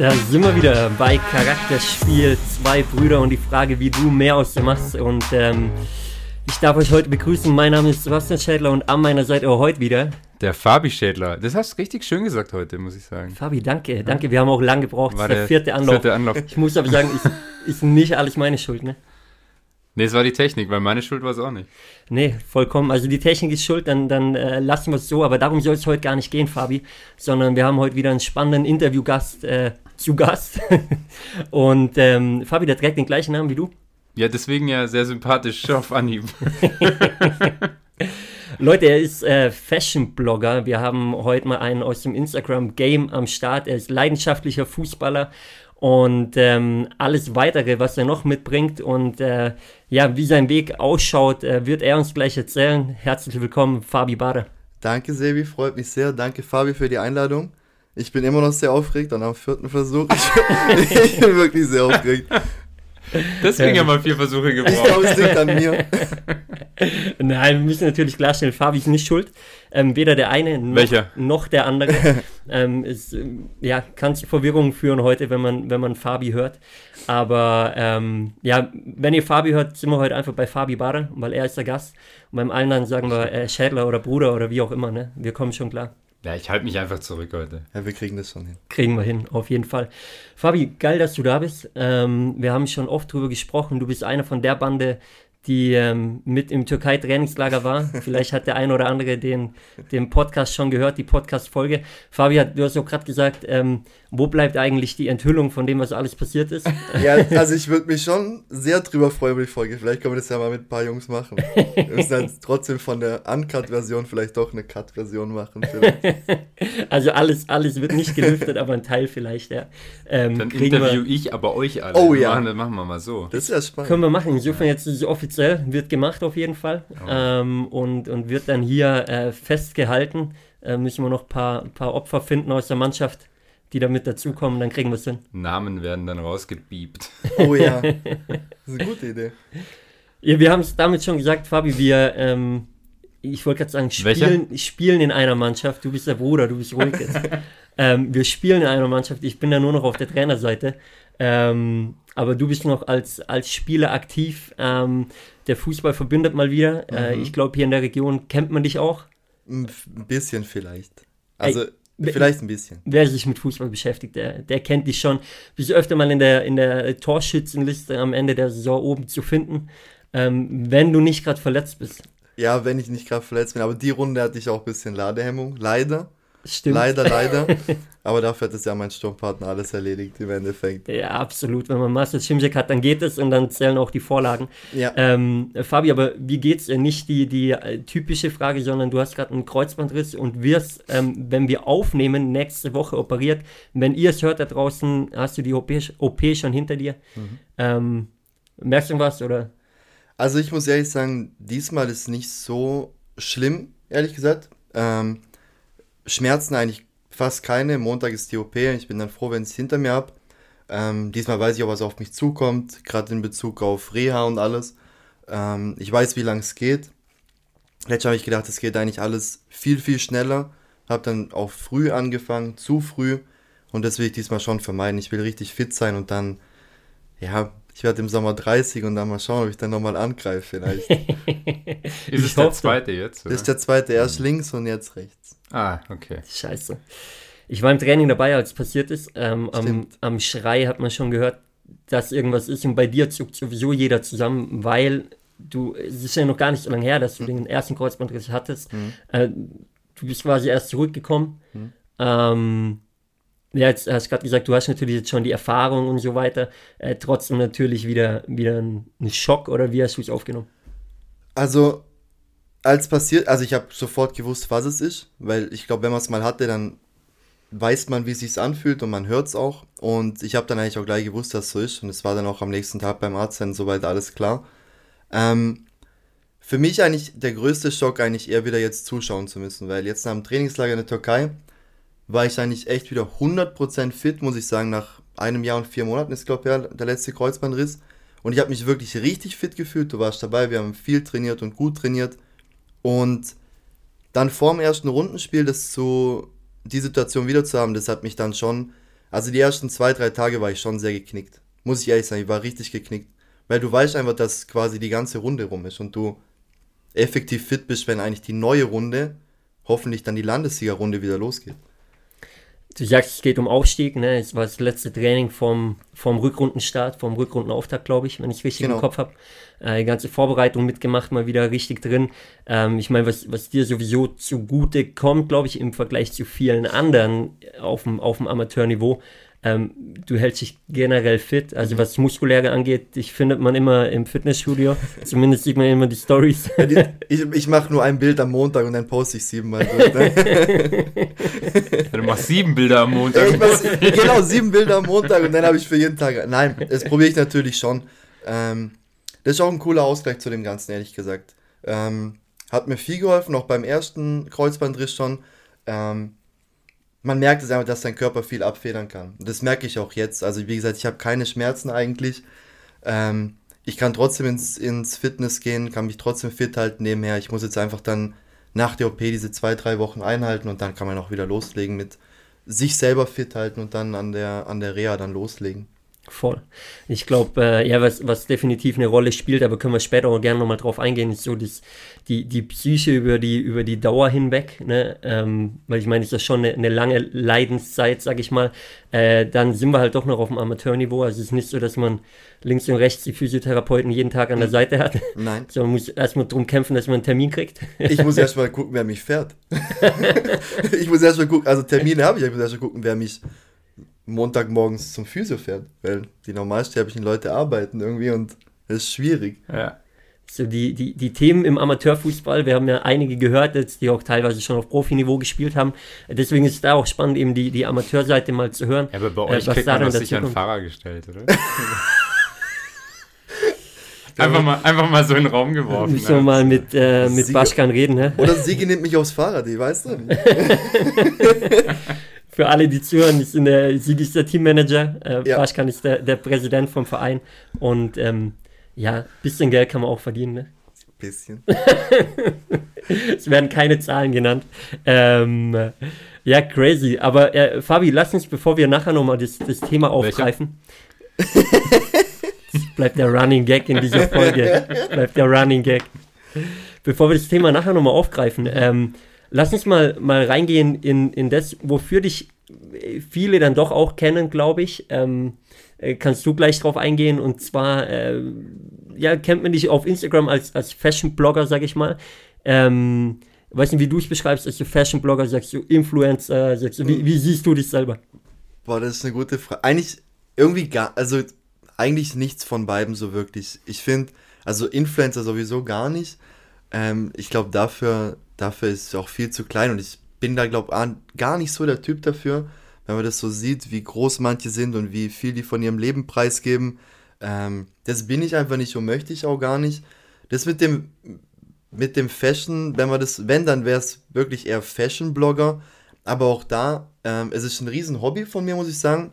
Da sind wir wieder bei Charakterspiel Zwei Brüder und die Frage, wie du mehr aus dem machst. Und ähm, ich darf euch heute begrüßen. Mein Name ist Sebastian Schädler und an meiner Seite auch heute wieder. Der Fabi Schädler. Das hast du richtig schön gesagt heute, muss ich sagen. Fabi, danke, danke. Wir haben auch lange gebraucht. War das ist der vierte Anlauf. vierte Anlauf. Ich muss aber sagen, ist, ist nicht alles meine Schuld, ne? Nee, es war die Technik, weil meine Schuld war es auch nicht. Nee, vollkommen. Also die Technik ist schuld, dann, dann äh, lassen wir es so. Aber darum soll es heute gar nicht gehen, Fabi. Sondern wir haben heute wieder einen spannenden Interviewgast äh, zu Gast. Und ähm, Fabi, der trägt den gleichen Namen wie du. Ja, deswegen ja sehr sympathisch auf Anhieb. Leute, er ist äh, Fashion-Blogger. Wir haben heute mal einen aus dem Instagram-Game am Start. Er ist leidenschaftlicher Fußballer und ähm, alles weitere, was er noch mitbringt und äh, ja, wie sein Weg ausschaut, äh, wird er uns gleich erzählen. Herzlich willkommen, Fabi Bader. Danke, Sebi, freut mich sehr. Danke, Fabi, für die Einladung. Ich bin immer noch sehr aufgeregt und am vierten Versuch. Ich, ich bin wirklich sehr aufgeregt. Deswegen haben wir vier Versuche Ich gebraucht. glaube, es liegt an mir. Nein, wir müssen natürlich klarstellen, Fabi ist nicht schuld. Ähm, weder der eine noch, noch der andere. ähm, es ja, kann zu Verwirrung führen heute, wenn man, wenn man Fabi hört. Aber ähm, ja, wenn ihr Fabi hört, sind wir heute einfach bei Fabi Bader, weil er ist der Gast. Und beim anderen sagen wir äh, Schädler oder Bruder oder wie auch immer. Ne? Wir kommen schon klar. Ja, ich halte mich einfach zurück heute. Ja, wir kriegen das schon hin. Kriegen wir hin, auf jeden Fall. Fabi, geil, dass du da bist. Ähm, wir haben schon oft drüber gesprochen. Du bist einer von der Bande, die ähm, mit im Türkei-Trainingslager war. Vielleicht hat der eine oder andere den, den Podcast schon gehört, die Podcast-Folge. Fabi, hat- du hast auch gerade gesagt, ähm, wo bleibt eigentlich die Enthüllung von dem, was alles passiert ist? Ja, also ich würde mich schon sehr drüber freuen über die Folge. Vielleicht können wir das ja mal mit ein paar Jungs machen. Wir müssen dann trotzdem von der Uncut-Version vielleicht doch eine Cut-Version machen. Vielleicht. Also alles, alles wird nicht gelüftet, aber ein Teil vielleicht, ja. Ähm, Dann kriegen wir- interview ich aber euch alle. Oh ja. Machen, das machen wir mal so. Das ist ja spannend. Können wir machen. Insofern jetzt ist es offiziell, wird gemacht auf jeden Fall. Ähm, und, und wird dann hier äh, festgehalten. Äh, müssen wir noch ein paar, paar Opfer finden aus der Mannschaft, die damit dazukommen, dann kriegen wir es hin. Namen werden dann rausgebiebt. Oh ja. Das ist eine gute Idee. Ja, wir haben es damit schon gesagt, Fabi, wir, ähm, ich wollte gerade sagen, spielen, spielen in einer Mannschaft. Du bist der Bruder, du bist ruhig jetzt. ähm, wir spielen in einer Mannschaft. Ich bin da nur noch auf der Trainerseite. Ähm, aber du bist noch als, als Spieler aktiv. Ähm, der Fußball verbindet mal wieder. Äh, Mhm. ich glaube, hier in der Region kennt man dich auch. Ein ein bisschen vielleicht. Also, Ey, vielleicht ein bisschen. Wer sich mit Fußball beschäftigt, der, der kennt dich schon. Bist öfter mal in der, in der Torschützenliste am Ende der Saison oben zu finden, ähm, wenn du nicht gerade verletzt bist. Ja, wenn ich nicht gerade verletzt bin. Aber die Runde hatte ich auch ein bisschen Ladehemmung. Leider. Stimmt. Leider, leider. Aber dafür hat es ja mein Sturmpartner alles erledigt im Endeffekt. Ja, absolut. Wenn man Marcel Schimsek hat, dann geht es und dann zählen auch die Vorlagen. Ja. Ähm, Fabi, aber wie geht's? dir? Nicht die, die äh, typische Frage, sondern du hast gerade einen Kreuzbandriss und wirst, ähm, wenn wir aufnehmen, nächste Woche operiert. Wenn ihr es hört da draußen, hast du die OP, OP schon hinter dir. Ähm, merkst du was oder? Also ich muss ehrlich sagen, diesmal ist nicht so schlimm, ehrlich gesagt. Ähm, Schmerzen eigentlich fast keine. Montag ist die OP. Ich bin dann froh, wenn ich es hinter mir habe. Ähm, diesmal weiß ich auch, was auf mich zukommt, gerade in Bezug auf Reha und alles. Ähm, ich weiß, wie lange es geht. Letztes habe ich gedacht, es geht eigentlich alles viel, viel schneller. Habe dann auch früh angefangen, zu früh. Und das will ich diesmal schon vermeiden. Ich will richtig fit sein und dann, ja, ich werde im Sommer 30 und dann mal schauen, ob ich dann nochmal angreife vielleicht. Ist Ich es der hoffe. zweite jetzt? Das Oder? ist der zweite, erst links und jetzt rechts. Ah, okay. Scheiße. Ich war im Training dabei, als es passiert ist. Ähm, am, am Schrei hat man schon gehört, dass irgendwas ist. Und bei dir zuckt sowieso jeder zusammen, weil du, es ist ja noch gar nicht so lange her, dass du den ersten Kreuzbandriss hattest. Mhm. Äh, du bist quasi erst zurückgekommen. Mhm. Ähm, ja, jetzt hast du gerade gesagt, du hast natürlich jetzt schon die Erfahrung und so weiter. Äh, trotzdem natürlich wieder, wieder ein Schock oder wie hast du es aufgenommen? Also, als passiert, also ich habe sofort gewusst, was es ist, weil ich glaube, wenn man es mal hatte, dann weiß man, wie es sich anfühlt und man hört es auch. Und ich habe dann eigentlich auch gleich gewusst, dass es so ist. Und es war dann auch am nächsten Tag beim Arzt dann soweit alles klar. Ähm, für mich eigentlich der größte Schock eigentlich eher wieder jetzt zuschauen zu müssen, weil jetzt nach dem Trainingslager in der Türkei war ich eigentlich echt wieder 100% fit, muss ich sagen, nach einem Jahr und vier Monaten ist, glaube ich, der letzte Kreuzbandriss. Und ich habe mich wirklich richtig fit gefühlt. Du warst dabei, wir haben viel trainiert und gut trainiert. Und dann vorm ersten Rundenspiel das zu, die Situation wieder zu haben, das hat mich dann schon Also die ersten zwei, drei Tage war ich schon sehr geknickt. Muss ich ehrlich sagen, ich war richtig geknickt. Weil du weißt einfach, dass quasi die ganze Runde rum ist und du effektiv fit bist, wenn eigentlich die neue Runde, hoffentlich dann die Landessiegerrunde wieder losgeht. Du sagst, es geht um Aufstieg, ne? Es war das letzte Training vom, vom Rückrundenstart, vom Rückrundenauftakt, glaube ich, wenn ich richtig genau. im Kopf habe. Äh, die ganze Vorbereitung mitgemacht, mal wieder richtig drin. Ähm, ich meine, was, was dir sowieso zugute kommt, glaube ich, im Vergleich zu vielen anderen auf dem, auf dem Amateurniveau, ähm, du hältst dich generell fit, also was Muskuläre angeht, dich findet man immer im Fitnessstudio. Zumindest sieht man immer die Stories. ich ich mache nur ein Bild am Montag und dann poste ich siebenmal. du machst sieben Bilder am Montag. Mach, genau, sieben Bilder am Montag und dann habe ich für jeden Tag. Nein, das probiere ich natürlich schon. Ähm, das ist auch ein cooler Ausgleich zu dem Ganzen, ehrlich gesagt. Ähm, hat mir viel geholfen, auch beim ersten Kreuzbandriss schon. Ähm, man merkt es einfach, dass dein Körper viel abfedern kann. Das merke ich auch jetzt. Also wie gesagt, ich habe keine Schmerzen eigentlich. Ähm, ich kann trotzdem ins, ins Fitness gehen, kann mich trotzdem fit halten nebenher. Ich muss jetzt einfach dann nach der OP diese zwei, drei Wochen einhalten und dann kann man auch wieder loslegen mit sich selber fit halten und dann an der, an der Reha dann loslegen. Voll. Ich glaube, äh, ja, was, was definitiv eine Rolle spielt, aber können wir später auch gerne nochmal drauf eingehen, ist so das, die, die Psyche über die, über die Dauer hinweg, ne? Ähm, weil ich meine, ist das schon eine, eine lange Leidenszeit, sag ich mal. Äh, dann sind wir halt doch noch auf dem Amateurniveau. Also es ist nicht so, dass man links und rechts die Physiotherapeuten jeden Tag an der hm. Seite hat. Nein. Sondern muss erstmal drum kämpfen, dass man einen Termin kriegt. Ich muss erstmal gucken, wer mich fährt. ich muss erstmal gucken, also Termine habe ich, ich muss erstmal gucken, wer mich Montagmorgens zum Physio fährt, weil die normalsterblichen Leute arbeiten irgendwie und es ist schwierig. Ja. So die, die, die Themen im Amateurfußball, wir haben ja einige gehört, jetzt, die auch teilweise schon auf Profiniveau gespielt haben. Deswegen ist es da auch spannend, eben die, die Amateurseite mal zu hören. Ja, aber bei euch äh, kriegt man das sicher einen Fahrer gestellt, oder? einfach, mal, einfach mal so in den Raum geworfen. Müssen wir ne? mal mit, äh, mit Baschkan reden, ne? Oder Sigi nimmt mich aufs Fahrrad, die weißt du. Für alle, die zuhören, ich bin der, Sigi ist der Teammanager, äh, ja. Paschkan ist der, der Präsident vom Verein und ähm, ja, bisschen Geld kann man auch verdienen, ne? Bisschen. es werden keine Zahlen genannt. Ähm, ja, crazy. Aber äh, Fabi, lass uns, bevor wir nachher nochmal das, das Thema aufgreifen. bleibt der Running Gag in dieser Folge. Bleibt der Running Gag. Bevor wir das Thema nachher nochmal aufgreifen, ähm, Lass uns mal, mal reingehen in, in das, wofür dich viele dann doch auch kennen, glaube ich. Ähm, äh, kannst du gleich drauf eingehen und zwar, äh, ja, kennt man dich auf Instagram als, als Fashion-Blogger, sag ich mal. Ähm, weiß nicht, wie du es beschreibst, als du Fashion-Blogger, sagst du Influencer, sagst du, wie, wie siehst du dich selber? Boah, das ist eine gute Frage. Eigentlich irgendwie gar, also eigentlich nichts von beiden so wirklich. Ich finde, also Influencer sowieso gar nicht. Ähm, ich glaube, dafür dafür ist es auch viel zu klein und ich bin da, glaube ich, gar nicht so der Typ dafür, wenn man das so sieht, wie groß manche sind und wie viel die von ihrem Leben preisgeben. Ähm, das bin ich einfach nicht und möchte ich auch gar nicht. Das mit dem, mit dem Fashion, wenn man das, wenn, dann wäre es wirklich eher Fashion-Blogger. Aber auch da, ähm, es ist ein riesen Hobby von mir, muss ich sagen.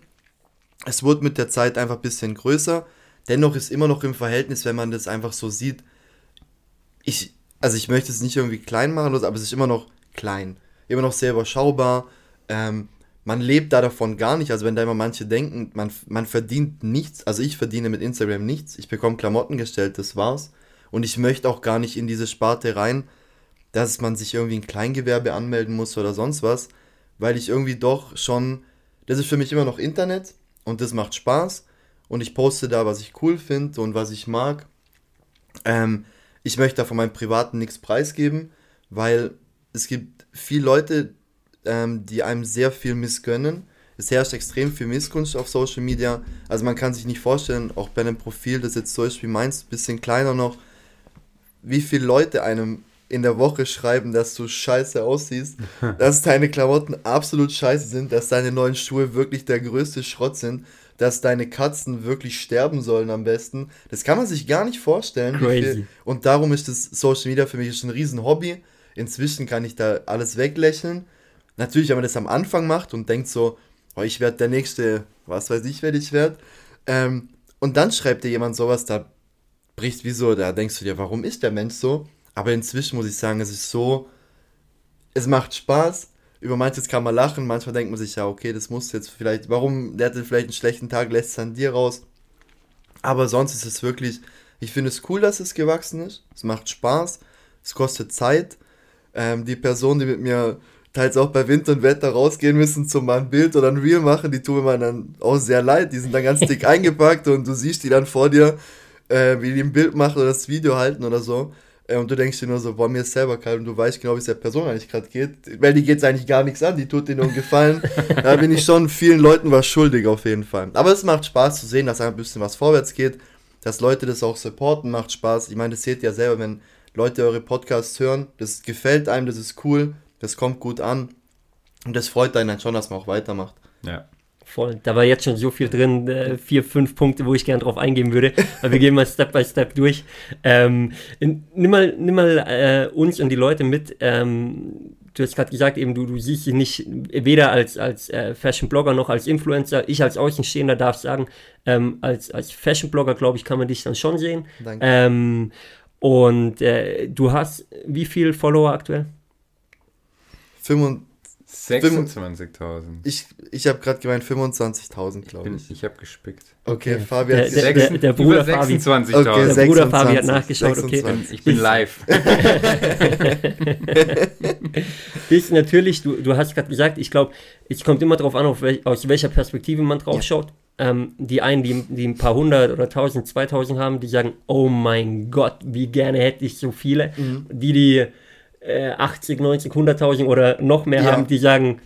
Es wird mit der Zeit einfach ein bisschen größer. Dennoch ist immer noch im Verhältnis, wenn man das einfach so sieht. Ich, also ich möchte es nicht irgendwie klein machen, aber es ist immer noch klein. Immer noch sehr überschaubar. Ähm, man lebt da davon gar nicht. Also wenn da immer manche denken, man, man verdient nichts. Also ich verdiene mit Instagram nichts. Ich bekomme Klamotten gestellt, das war's. Und ich möchte auch gar nicht in diese Sparte rein, dass man sich irgendwie ein Kleingewerbe anmelden muss oder sonst was. Weil ich irgendwie doch schon, das ist für mich immer noch Internet und das macht Spaß. Und ich poste da, was ich cool finde und was ich mag. Ähm, ich möchte da von meinem Privaten nichts preisgeben, weil es gibt viele Leute, ähm, die einem sehr viel missgönnen. Es herrscht extrem viel Missgunst auf Social Media. Also man kann sich nicht vorstellen, auch bei einem Profil, das jetzt zum Beispiel meins, bisschen kleiner noch, wie viele Leute einem in der Woche schreiben, dass du scheiße aussiehst, dass deine Klamotten absolut scheiße sind, dass deine neuen Schuhe wirklich der größte Schrott sind dass deine Katzen wirklich sterben sollen am besten. Das kann man sich gar nicht vorstellen. Crazy. Und darum ist das Social Media für mich ein riesen Hobby. Inzwischen kann ich da alles weglächeln. Natürlich, wenn man das am Anfang macht und denkt so, oh, ich werde der nächste, was weiß ich, wer ich werde. Ähm, und dann schreibt dir jemand sowas, da bricht wie so, da denkst du dir, warum ist der Mensch so? Aber inzwischen muss ich sagen, es ist so, es macht Spaß. Über manches kann man lachen, manchmal denkt man sich, ja, okay, das muss jetzt vielleicht, warum, der hatte vielleicht einen schlechten Tag, lässt es an dir raus. Aber sonst ist es wirklich, ich finde es cool, dass es gewachsen ist. Es macht Spaß, es kostet Zeit. Ähm, die Person, die mit mir teils auch bei Wind und Wetter rausgehen müssen zum mal ein Bild oder ein Reel machen, die tun mir dann auch sehr leid. Die sind dann ganz dick eingepackt und du siehst die dann vor dir, äh, wie die ein Bild machen oder das Video halten oder so. Äh, und du denkst dir nur so, boah, mir ist selber kalt und du weißt genau, wie es der Person eigentlich gerade geht. Weil die geht es eigentlich gar nichts an, die tut dir nur einen Gefallen. da bin ich schon vielen Leuten was schuldig auf jeden Fall. Aber es macht Spaß zu sehen, dass ein bisschen was vorwärts geht, dass Leute das auch supporten, macht Spaß. Ich meine, das seht ihr ja selber, wenn Leute eure Podcasts hören, das gefällt einem, das ist cool, das kommt gut an. Und das freut einen dann schon, dass man auch weitermacht. Ja. Voll. Da war jetzt schon so viel drin, äh, vier, fünf Punkte, wo ich gerne drauf eingehen würde. Aber wir gehen mal Step by Step durch. Ähm, in, nimm mal, nimm mal äh, uns und die Leute mit. Ähm, du hast gerade gesagt, eben du, du siehst dich nicht weder als, als äh, Fashion-Blogger noch als Influencer. Ich als Außenstehender darf sagen, ähm, als, als Fashion-Blogger, glaube ich, kann man dich dann schon sehen. Danke. Ähm, und äh, du hast wie viel Follower aktuell? 25 26.000. Ich, ich habe gerade gemeint 25.000, Ich, glaube bin- ich. ich habe gespickt. Okay, Okay. Fabi Der- hat der- der- der Bruder Über Fabi. 26.000. Okay, Der Bruder Fabi hat 26, nachgeschaut, okay. 26. ich bin live. ist natürlich, du, du hast gerade gesagt, ich glaube, es kommt immer darauf an, auf wel, aus welcher Perspektive man drauf Ja. schaut. Ähm, die einen, die, die ein paar hundert oder tausend, zweitausend haben, die sagen, oh mein Gott, wie gerne hätte ich so viele. Mhm. Die, die äh, 80, 90, 100.000 oder noch mehr Ja. haben, die sagen,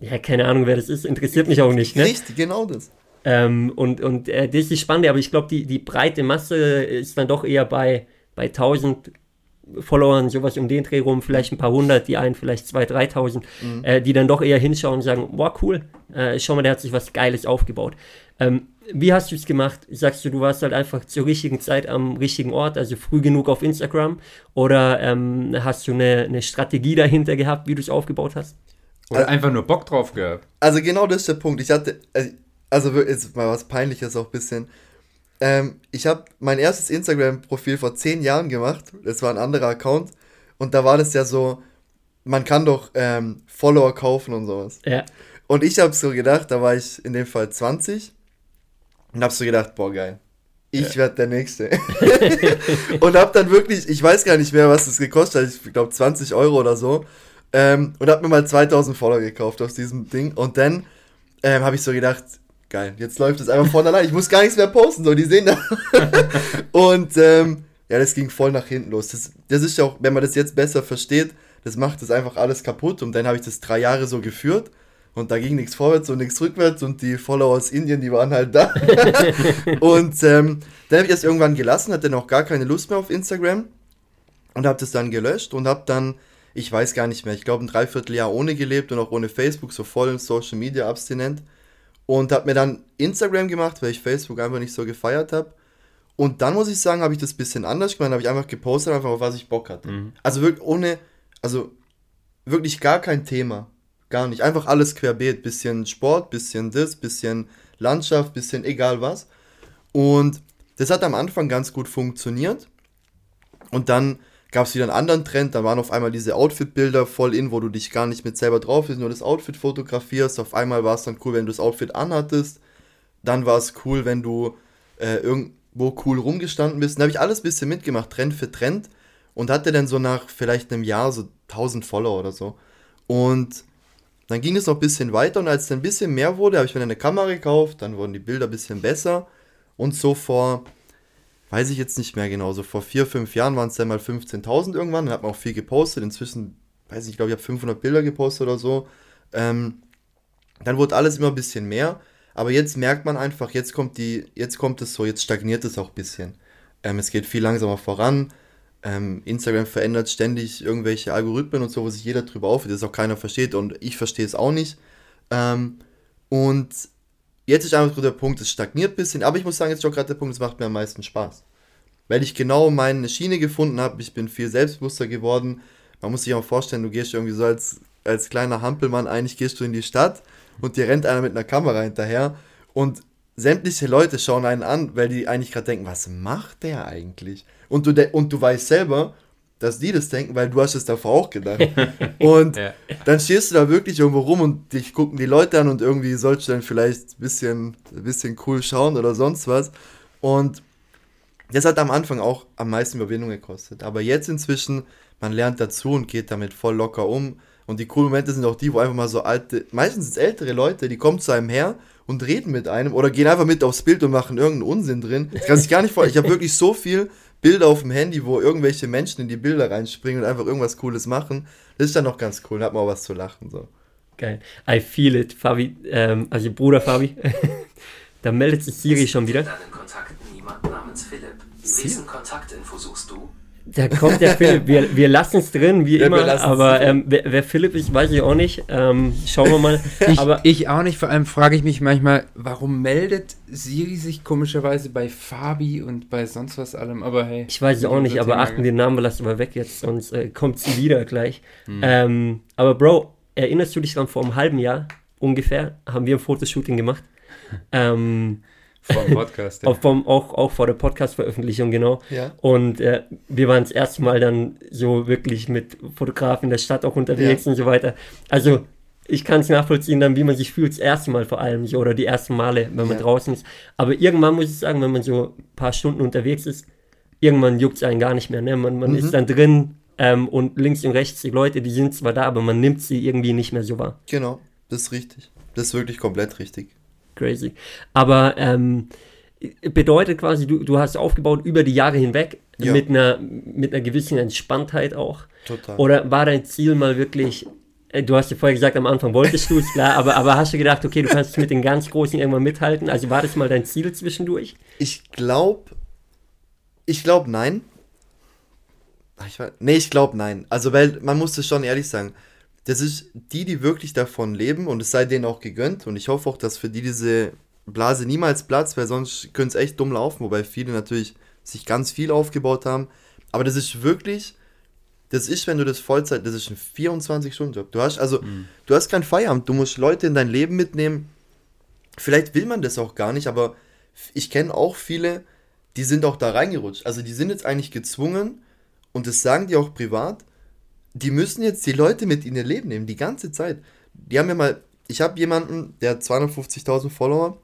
ja, keine Ahnung, wer das ist, interessiert mich auch nicht. Ne? richtig, genau das. Ähm, und und äh, das ist das Spannende, aber ich glaube, die, die breite Masse ist dann doch eher bei, bei 1000 Followern, sowas um den Dreh rum, vielleicht ein paar hundert, die einen vielleicht 2.000, 3.000, Mhm. äh, die dann doch eher hinschauen und sagen, wow, cool, äh, schau mal, der hat sich was Geiles aufgebaut. Ähm, wie hast du es gemacht? Sagst du, du warst halt einfach zur richtigen Zeit am richtigen Ort, also früh genug auf Instagram? Oder ähm, hast du eine, eine Strategie dahinter gehabt, wie du es aufgebaut hast? Oder einfach nur Bock drauf gehabt. Also genau das ist der Punkt. Ich hatte, also- also jetzt mal was Peinliches auch ein bisschen. Ähm, ich habe mein erstes Instagram-Profil vor zehn Jahren gemacht. Das war ein anderer Account. Und da war das ja so, man kann doch ähm, Follower kaufen und sowas. Ja, Und ich habe so gedacht, da war ich in dem Fall 20 und habe so gedacht, boah geil, ich werd der Nächste. und habe dann wirklich, ich weiß gar nicht mehr, was es gekostet hat, ich glaube 20 Euro oder so. Ähm, und habe mir mal 2000 Follower gekauft aus diesem Ding. Und dann ähm, habe ich so gedacht, geil, jetzt läuft es einfach von allein. Ich muss gar nichts mehr posten, so die sehen das. und ähm, ja, das ging voll nach hinten los. Das, das ist ja auch, wenn man das jetzt besser versteht, das macht das einfach alles kaputt. Und dann habe ich das drei Jahre so geführt. Und da ging nichts vorwärts und nichts rückwärts und die Follower aus Indien, die waren halt da. und ähm, dann habe ich das irgendwann gelassen, hatte auch gar keine Lust mehr auf Instagram und habe das dann gelöscht und habe dann, ich weiß gar nicht mehr, ich glaube ein Dreivierteljahr ohne gelebt und auch ohne Facebook, so voll Social Media abstinent. Und habe mir dann Instagram gemacht, weil ich Facebook einfach nicht so gefeiert habe. Und dann muss ich sagen, habe ich das ein bisschen anders gemacht, habe ich einfach gepostet, einfach auf was ich Bock hatte. Also wirklich ohne, also wirklich gar kein Thema. Gar nicht. Einfach alles querbeet. Bisschen Sport, bisschen das, bisschen Landschaft, bisschen egal was. Und das hat am Anfang ganz gut funktioniert. Und dann gab es wieder einen anderen Trend. Da waren auf einmal diese Outfit-Bilder voll in, wo du dich gar nicht mit selber drauf bist, nur das Outfit fotografierst. Auf einmal war es dann cool, wenn du das Outfit anhattest. Dann war es cool, wenn du äh, irgendwo cool rumgestanden bist. Dann habe ich alles ein bisschen mitgemacht, Trend für Trend. Und hatte dann so nach vielleicht einem Jahr so 1000 Follower oder so. Und dann ging es noch ein bisschen weiter und als es ein bisschen mehr wurde, habe ich mir eine Kamera gekauft, dann wurden die Bilder ein bisschen besser. Und so vor, weiß ich jetzt nicht mehr genau, so vor vier, fünf Jahren waren es dann mal 15.000 irgendwann. Dann hat man auch viel gepostet. Inzwischen, weiß ich, ich glaube, ich habe 500 Bilder gepostet oder so. Ähm, dann wurde alles immer ein bisschen mehr. Aber jetzt merkt man einfach, jetzt kommt die, jetzt kommt es so, jetzt stagniert es auch ein bisschen. Ähm, es geht viel langsamer voran. Ähm, Instagram verändert ständig irgendwelche Algorithmen und so, wo sich jeder drüber aufregt, das auch keiner versteht und ich verstehe es auch nicht. Ähm, und jetzt ist einfach der Punkt, es stagniert ein bisschen, aber ich muss sagen, jetzt ist auch gerade der Punkt, es macht mir am meisten Spaß. Weil ich genau meine Schiene gefunden habe, ich bin viel selbstbewusster geworden. Man muss sich auch vorstellen, du gehst irgendwie so als, als kleiner Hampelmann, eigentlich gehst du in die Stadt und dir rennt einer mit einer Kamera hinterher und sämtliche Leute schauen einen an, weil die eigentlich gerade denken, was macht der eigentlich? Und du, und du weißt selber, dass die das denken, weil du hast es davor auch gedacht. und ja. dann stehst du da wirklich irgendwo rum und dich gucken die Leute an und irgendwie sollst du dann vielleicht ein bisschen, ein bisschen cool schauen oder sonst was. Und das hat am Anfang auch am meisten Überwindung gekostet. Aber jetzt inzwischen, man lernt dazu und geht damit voll locker um. Und die coolen Momente sind auch die, wo einfach mal so alte, meistens sind es ältere Leute, die kommen zu einem her und reden mit einem oder gehen einfach mit aufs Bild und machen irgendeinen Unsinn drin. Das kann sich gar nicht vorstellen. Ich habe wirklich so viel Bilder auf dem Handy, wo irgendwelche Menschen in die Bilder reinspringen und einfach irgendwas Cooles machen. Das ist dann noch ganz cool. Da hat man auch was zu lachen. So. Geil. I feel it, Fabi. Ähm, also Bruder Fabi. da meldet sich Siri schon wieder. Deinen Kontakt niemand namens Philipp. Wessen Kontaktinfo suchst du? Da kommt der Philipp. Wir, wir lassen es drin, wie ja, immer. Aber ähm, wer, wer, Philipp ist, weiß ich auch nicht. Ähm, schauen wir mal. ich, aber ich auch nicht. Vor allem frage ich mich manchmal, warum meldet Siri sich komischerweise bei Fabi und bei sonst was allem? Aber hey. Ich weiß es auch nicht, aber achten den Namen lassen wir weg jetzt, sonst äh, kommt sie wieder gleich. Hm. Ähm, aber Bro, erinnerst du dich dann vor einem halben Jahr ungefähr, haben wir ein Fotoshooting gemacht? ähm, vor dem Podcast, ja. auch, vom, auch, auch vor der Podcast-Veröffentlichung, genau. Ja. Und äh, wir waren das erste Mal dann so wirklich mit Fotografen in der Stadt auch unterwegs ja. und so weiter. Also ich kann es nachvollziehen, dann wie man sich fühlt, das erste Mal vor allem so oder die ersten Male, wenn man ja. draußen ist. Aber irgendwann muss ich sagen, wenn man so ein paar Stunden unterwegs ist, irgendwann juckt es einen gar nicht mehr. Ne? Man, man mhm. ist dann drin ähm, und links und rechts die Leute, die sind zwar da, aber man nimmt sie irgendwie nicht mehr so wahr. Genau, das ist richtig. Das ist wirklich komplett richtig crazy. Aber ähm, bedeutet quasi, du, du hast aufgebaut über die Jahre hinweg ja. mit, einer, mit einer gewissen Entspanntheit auch. Total. Oder war dein Ziel mal wirklich, äh, du hast ja vorher gesagt, am Anfang wolltest du es, klar, aber, aber hast du gedacht, okay, du kannst mit den ganz Großen irgendwann mithalten? Also war das mal dein Ziel zwischendurch? Ich glaube, ich glaube nein. Ich war, nee, ich glaube nein. Also, weil man muss es schon ehrlich sagen, das ist die, die wirklich davon leben und es sei denen auch gegönnt. Und ich hoffe auch, dass für die diese Blase niemals platzt, weil sonst könnte es echt dumm laufen, wobei viele natürlich sich ganz viel aufgebaut haben. Aber das ist wirklich, das ist, wenn du das Vollzeit, das ist ein 24-Stunden-Job. Du hast also, mhm. du hast kein Feierabend, du musst Leute in dein Leben mitnehmen. Vielleicht will man das auch gar nicht, aber ich kenne auch viele, die sind auch da reingerutscht. Also die sind jetzt eigentlich gezwungen und das sagen die auch privat die müssen jetzt die Leute mit in ihr Leben nehmen, die ganze Zeit. Die haben ja mal, ich habe jemanden, der hat 250.000 Follower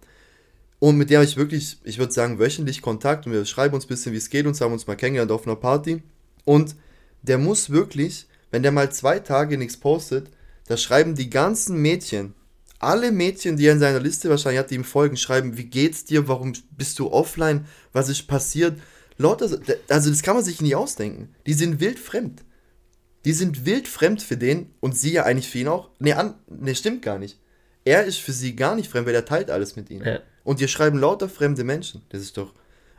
und mit dem habe ich wirklich, ich würde sagen, wöchentlich Kontakt und wir schreiben uns ein bisschen, wie es geht und haben uns mal kennengelernt auf einer Party. Und der muss wirklich, wenn der mal zwei Tage nichts postet, da schreiben die ganzen Mädchen, alle Mädchen, die er in seiner Liste wahrscheinlich hat, die ihm folgen, schreiben, wie geht's dir, warum bist du offline, was ist passiert. Lauter, also das kann man sich nicht ausdenken. Die sind wild fremd. Die sind wild fremd für den und sie ja eigentlich für ihn auch. Nee, an, nee, stimmt gar nicht. Er ist für sie gar nicht fremd, weil er teilt alles mit ihnen. Ja. Und ihr schreiben lauter fremde Menschen. Das ist doch.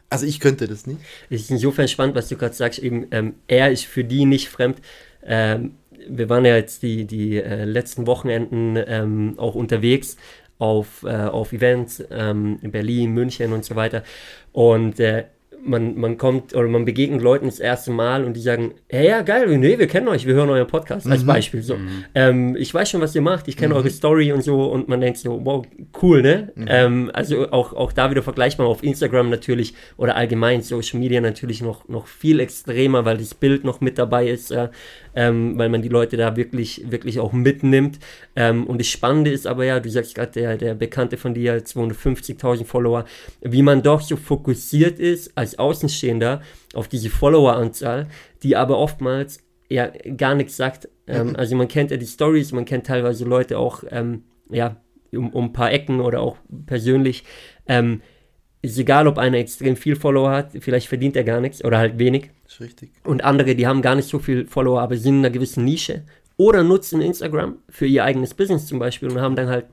Also ich könnte das nicht. Es ist insofern spannend, was du gerade sagst, eben, ähm, er ist für die nicht fremd. Ähm, wir waren ja jetzt die, die äh, letzten Wochenenden ähm, auch unterwegs auf, äh, auf Events ähm, in Berlin, München und so weiter. Und äh, man, man kommt oder man begegnet Leuten das erste Mal und die sagen, hey, ja, geil, nee, wir kennen euch, wir hören euren Podcast, als mhm. Beispiel. So. Mhm. Ähm, ich weiß schon, was ihr macht, ich kenne mhm. eure Story und so und man denkt so, wow, cool, ne? Mhm. Ähm, also auch, auch da wieder vergleichbar auf Instagram natürlich oder allgemein Social Media natürlich noch, noch viel extremer, weil das Bild noch mit dabei ist. Äh, ähm, weil man die Leute da wirklich, wirklich auch mitnimmt. Ähm, und das Spannende ist aber ja, du sagst gerade, der, der Bekannte von dir, 250.000 Follower, wie man doch so fokussiert ist als Außenstehender auf diese Followeranzahl, die aber oftmals ja gar nichts sagt. Ähm. Also man kennt ja die Stories, man kennt teilweise Leute auch, ähm, ja, um, um ein paar Ecken oder auch persönlich. Ähm, ist egal, ob einer extrem viel Follower hat, vielleicht verdient er gar nichts oder halt wenig. Ist richtig. Und andere, die haben gar nicht so viel Follower, aber sind in einer gewissen Nische. Oder nutzen Instagram für ihr eigenes Business zum Beispiel und haben dann halt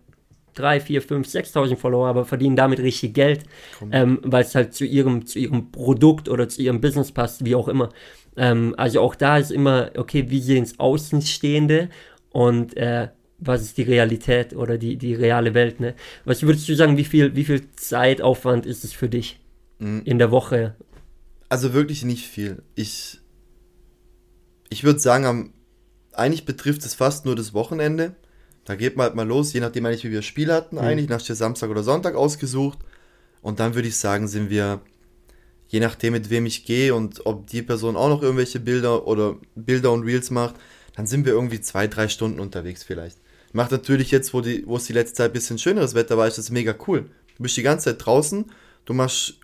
3, 4, 5, 6.000 Follower, aber verdienen damit richtig Geld, ähm, weil es halt zu ihrem, zu ihrem Produkt oder zu ihrem Business passt, wie auch immer. Ähm, also auch da ist immer, okay, wie sehen es Außenstehende und äh, was ist die Realität oder die, die reale Welt, ne? Was würdest du sagen, wie viel, wie viel Zeitaufwand ist es für dich mhm. in der Woche also wirklich nicht viel. Ich, ich würde sagen, am, eigentlich betrifft es fast nur das Wochenende. Da geht man halt mal los, je nachdem eigentlich, wie wir Spiel hatten, mhm. eigentlich, nach Samstag oder Sonntag ausgesucht. Und dann würde ich sagen, sind wir je nachdem, mit wem ich gehe und ob die Person auch noch irgendwelche Bilder oder Bilder und Reels macht, dann sind wir irgendwie zwei, drei Stunden unterwegs vielleicht. Macht natürlich jetzt, wo, die, wo es die letzte Zeit ein bisschen schöneres Wetter war, ist das mega cool. Du bist die ganze Zeit draußen, du machst,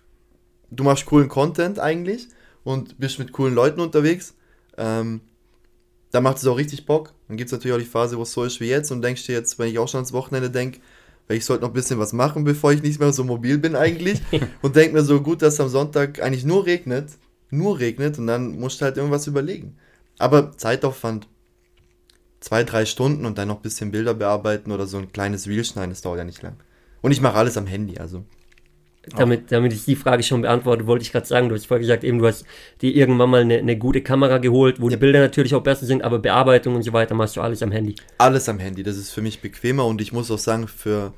du machst coolen Content eigentlich und bist mit coolen Leuten unterwegs. Ähm, da macht es auch richtig Bock. Dann gibt es natürlich auch die Phase, wo es so ist wie jetzt und denkst dir jetzt, wenn ich auch schon ans Wochenende denke, weil ich sollte noch ein bisschen was machen, bevor ich nicht mehr so mobil bin eigentlich. und denke mir so gut, dass am Sonntag eigentlich nur regnet, nur regnet und dann musst du halt irgendwas überlegen. Aber Zeitaufwand, zwei, drei Stunden und dann noch ein bisschen Bilder bearbeiten oder so ein kleines Reel schneiden, das dauert ja nicht lang. Und ich mache alles am Handy, also. Damit, damit ich die Frage schon beantworte, wollte ich gerade sagen, du hast vorher gesagt, eben du hast dir irgendwann mal eine, eine gute Kamera geholt, wo ja. die Bilder natürlich auch besser sind, aber Bearbeitung und so weiter machst du alles am Handy. Alles am Handy, das ist für mich bequemer und ich muss auch sagen, für,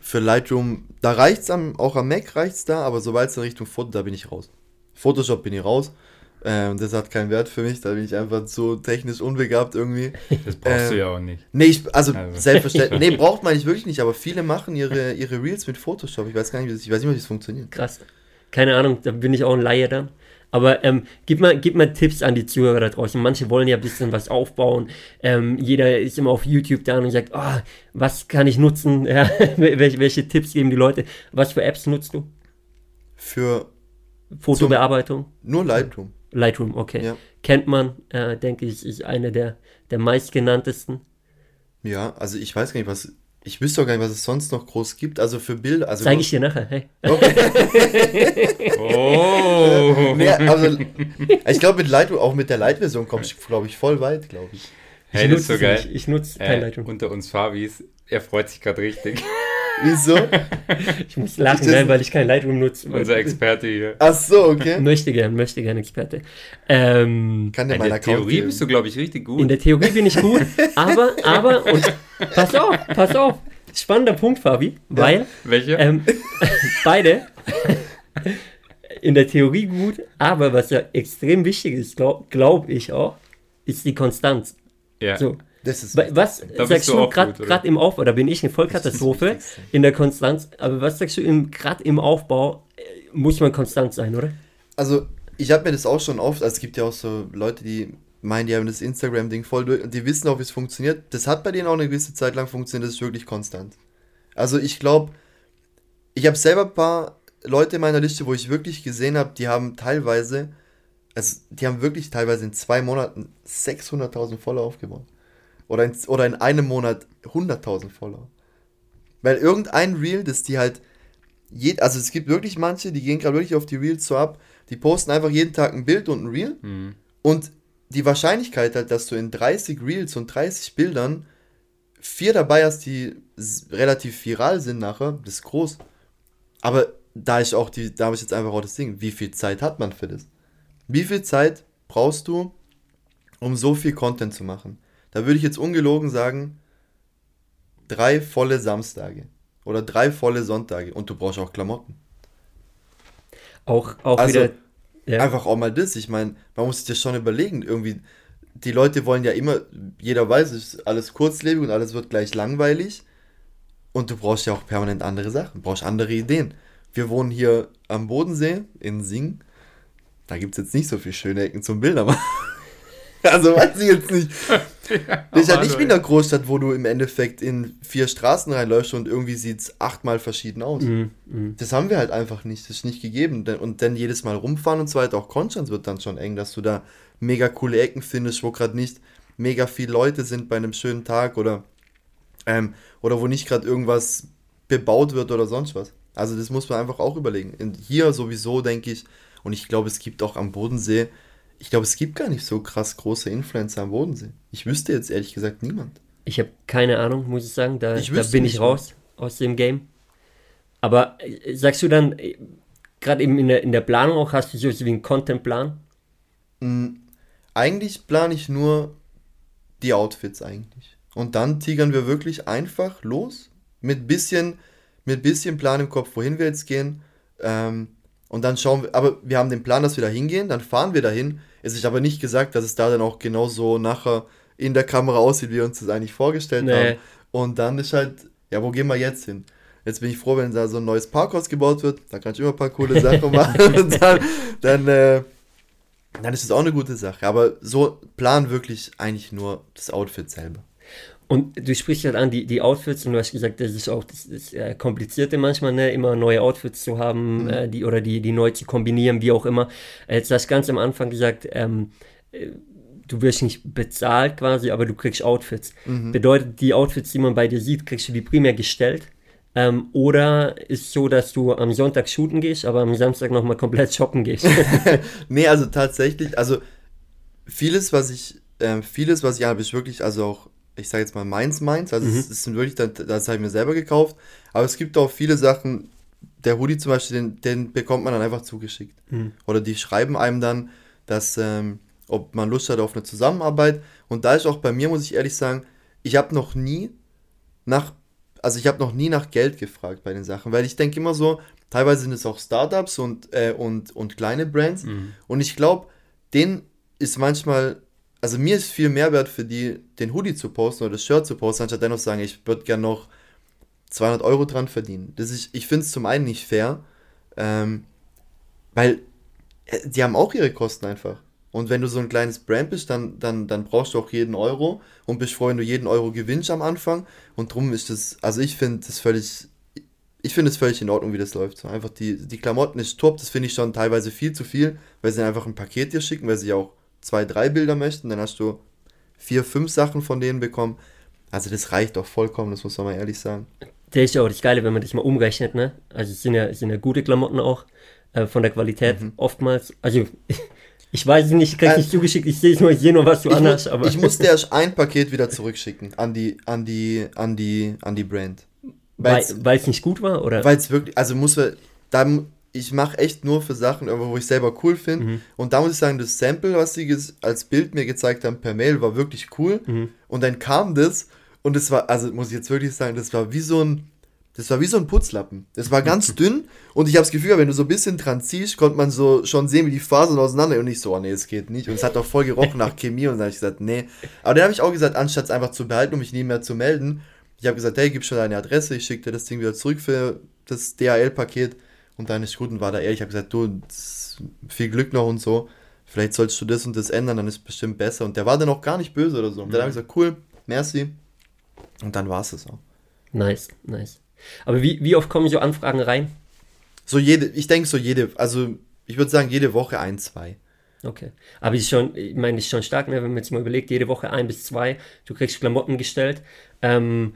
für Lightroom, da reicht es auch am Mac reicht es da, aber sobald es in Richtung Foto, da bin ich raus. Photoshop bin ich raus. Ähm, das hat keinen Wert für mich, da bin ich einfach so technisch unbegabt irgendwie. Das brauchst ähm, du ja auch nicht. Nee, ich, also, also. selbstverständlich. Nee, braucht man nicht wirklich nicht, aber viele machen ihre, ihre Reels mit Photoshop. Ich weiß gar nicht, wie das, ich weiß nicht, wie das funktioniert. Krass. Keine Ahnung, da bin ich auch ein Laie dann. Aber ähm, gib, mal, gib mal Tipps an die Zuhörer da draußen. Manche wollen ja ein bisschen was aufbauen. Ähm, jeder ist immer auf YouTube da und sagt, oh, was kann ich nutzen? Ja, welche, welche Tipps geben die Leute? Was für Apps nutzt du? Für Fotobearbeitung? Nur Lightroom. Lightroom, okay. Ja. Kennt man, äh, denke ich, ist eine der, der meistgenanntesten. Ja, also ich weiß gar nicht, was. Ich wüsste auch gar nicht, was es sonst noch groß gibt. Also für Bilder. Also Zeige ich dir nachher, hey. Okay. oh. nee, also, ich glaube, mit Lightroom, auch mit der Light-Version kommst du, glaube ich, voll weit, glaube ich. Hey, ich das ist so geil. Ich, ich nutze kein äh, Lightroom. Unter uns Fabis, er freut sich gerade richtig. Wieso? Ich muss lachen, ich weil ich kein Lightroom nutze. Unser Experte hier. Ach so, okay. Möchte gern, möchte gern Experte. Ähm, Kann der in der Theorie geben. bist du, glaube ich, richtig gut. In der Theorie bin ich gut, aber, aber, und pass auf, pass auf. Spannender Punkt, Fabi, weil. Ja. Welche? Ähm, beide. in der Theorie gut, aber was ja extrem wichtig ist, glaube glaub ich auch, ist die Konstanz. Ja. So, das ist was da sagst du, gerade im Aufbau, da bin ich eine Vollkatastrophe in der Konstanz, aber was sagst du gerade im Aufbau, äh, muss man konstant sein, oder? Also, ich habe mir das auch schon oft, also es gibt ja auch so Leute, die meinen, die haben das Instagram-Ding voll durch und die wissen auch, wie es funktioniert. Das hat bei denen auch eine gewisse Zeit lang funktioniert, das ist wirklich konstant. Also, ich glaube, ich habe selber ein paar Leute in meiner Liste, wo ich wirklich gesehen habe, die haben teilweise, also die haben wirklich teilweise in zwei Monaten 600.000 Follower aufgebaut. Oder in, oder in einem Monat 100.000 Follower. Weil irgendein Reel, das die halt. Jed, also es gibt wirklich manche, die gehen gerade wirklich auf die Reels so ab, die posten einfach jeden Tag ein Bild und ein Reel. Mhm. Und die Wahrscheinlichkeit halt, dass du in 30 Reels und 30 Bildern vier dabei hast, die relativ viral sind nachher, das ist groß. Aber da ist auch die, da habe ich jetzt einfach auch das Ding, wie viel Zeit hat man für das? Wie viel Zeit brauchst du, um so viel Content zu machen? Da würde ich jetzt ungelogen sagen, drei volle Samstage oder drei volle Sonntage und du brauchst auch Klamotten. Auch, auch also, wieder. Ja. Einfach auch mal das. Ich meine, man muss sich das schon überlegen. Irgendwie, die Leute wollen ja immer, jeder weiß, es ist alles kurzlebig und alles wird gleich langweilig. Und du brauchst ja auch permanent andere Sachen, du brauchst andere Ideen. Wir wohnen hier am Bodensee in Sing. Da gibt es jetzt nicht so viele schöne Ecken zum Bilder machen. Also weiß ich jetzt nicht. ja, ist ja nicht wie in der Großstadt, wo du im Endeffekt in vier Straßen reinläufst und irgendwie sieht es achtmal verschieden aus. Mm, mm. Das haben wir halt einfach nicht. Das ist nicht gegeben. Und dann jedes Mal rumfahren und so weiter, auch Konstanz wird dann schon eng, dass du da mega coole Ecken findest, wo gerade nicht mega viele Leute sind bei einem schönen Tag oder, ähm, oder wo nicht gerade irgendwas bebaut wird oder sonst was. Also das muss man einfach auch überlegen. Und hier sowieso denke ich, und ich glaube, es gibt auch am Bodensee ich glaube, es gibt gar nicht so krass große Influencer am Bodensee. Ich wüsste jetzt ehrlich gesagt niemand. Ich habe keine Ahnung, muss ich sagen. Da, ich da bin ich raus mehr. aus dem Game. Aber äh, sagst du dann, äh, gerade eben in der, in der Planung auch, hast du so wie einen Content-Plan? Mhm. Eigentlich plane ich nur die Outfits eigentlich. Und dann tigern wir wirklich einfach los mit bisschen, mit bisschen Plan im Kopf, wohin wir jetzt gehen. Ähm, und dann schauen wir, aber wir haben den Plan, dass wir da hingehen, dann fahren wir dahin es ist aber nicht gesagt, dass es da dann auch genauso nachher in der Kamera aussieht, wie wir uns das eigentlich vorgestellt nee. haben. Und dann ist halt, ja, wo gehen wir jetzt hin? Jetzt bin ich froh, wenn da so ein neues Parkhaus gebaut wird. Da kann ich immer ein paar coole Sachen machen. und dann, dann, äh, dann ist das auch eine gute Sache. Aber so plan wirklich eigentlich nur das Outfit selber. Und du sprichst halt an die, die Outfits und du hast gesagt, das ist auch das, das äh, Komplizierte manchmal, ne? immer neue Outfits zu haben Mhm. äh, die, oder die, die neu zu kombinieren, wie auch immer. Äh, Jetzt hast du ganz am Anfang gesagt, ähm, äh, du wirst nicht bezahlt quasi, aber du kriegst Outfits. Mhm. Bedeutet, die Outfits, die man bei dir sieht, kriegst du die primär gestellt? Ähm, oder ist so, dass du am Sonntag shooten gehst, aber am Samstag nochmal komplett shoppen gehst? Nee, also tatsächlich, also vieles, was ich, ähm, vieles, was ich habe, ist wirklich, also auch, ich sage jetzt mal meins, meins, also es, es sind wirklich, das, das habe ich mir selber gekauft, aber es gibt auch viele Sachen, der Hoodie zum Beispiel, den, den bekommt man dann einfach zugeschickt. Oder die schreiben einem dann, dass, ähm, ob man Lust hat auf eine Zusammenarbeit. Und da ist auch bei mir, muss ich ehrlich sagen, ich habe noch nie nach, also ich habe noch nie nach Geld gefragt bei den Sachen, weil ich denke immer so, teilweise sind es auch Startups und, äh, und, und kleine Brands. Und ich glaube, denen ist manchmal, also mir ist viel Mehrwert für die, den Hoodie zu posten oder das Shirt zu posten, anstatt dennoch zu sagen, ich würde gerne noch 200 Euro dran verdienen. Das ist, ich finde es zum einen nicht fair, ähm, weil äh, die haben auch ihre Kosten einfach. Und wenn du so ein kleines Brand bist, dann, dann, dann brauchst du auch jeden Euro und bist froh, wenn du jeden Euro gewinnst am Anfang. Und drum ist das, also ich finde das völlig, ich finde es völlig in Ordnung, wie das läuft. Einfach die, die Klamotten ist top, das finde ich schon teilweise viel zu viel, weil sie einfach ein Paket dir schicken, weil sie auch zwei, drei Bilder möchten, dann hast du vier, fünf Sachen von denen bekommen. Also das reicht doch vollkommen, das muss man mal ehrlich sagen. Der ist ja auch das Geile, wenn man das mal umrechnet, ne? Also es sind ja, sind ja gute Klamotten auch, äh, von der Qualität Mhm. oftmals. Also ich weiß es nicht, ich krieg Äh, nicht zugeschickt, ich sehe nur, ich sehe nur, was du anhast, aber. ich musste erst ein Paket wieder zurückschicken an die, an die, an die, an die Brand. Weil's- weil es nicht gut war, oder? Weil es wirklich, also muss man, da, ich mache echt nur für Sachen, wo ich selber cool finde. Mhm. Und da muss ich sagen, das Sample, was sie als Bild mir gezeigt haben per Mail, war wirklich cool. Mhm. Und dann kam das und es war, also muss ich jetzt wirklich sagen, das war wie so ein, das war wie so ein Putzlappen. Das war ganz dünn und ich habe das Gefühl, wenn du so ein bisschen dran ziehst, konnte man so schon sehen, wie die Fasern auseinander und ich so, oh nee, es geht nicht. Und es hat auch voll gerochen nach Chemie und dann habe ich gesagt, nee. Aber dann habe ich auch gesagt, anstatt es einfach zu behalten und mich nie mehr zu melden, ich habe gesagt, hey, gib schon deine Adresse, ich schicke dir das Ding wieder zurück für das DHL-Paket und dann ist gut und war da ehrlich. Ich habe gesagt, du, viel Glück noch und so. Vielleicht sollst du das und das ändern, dann ist es bestimmt besser. Und der war dann auch gar nicht böse oder so. Und dann habe ich gesagt, cool, merci. Und dann war es das auch. Nice, nice. Aber wie, wie oft kommen so Anfragen rein? So jede, ich denke so jede, also ich würde sagen jede Woche ein, zwei. Okay. Aber ist schon, ich meine, ist schon stark, ne? wenn man jetzt mal überlegt, jede Woche ein bis zwei, du kriegst Klamotten gestellt. Ähm,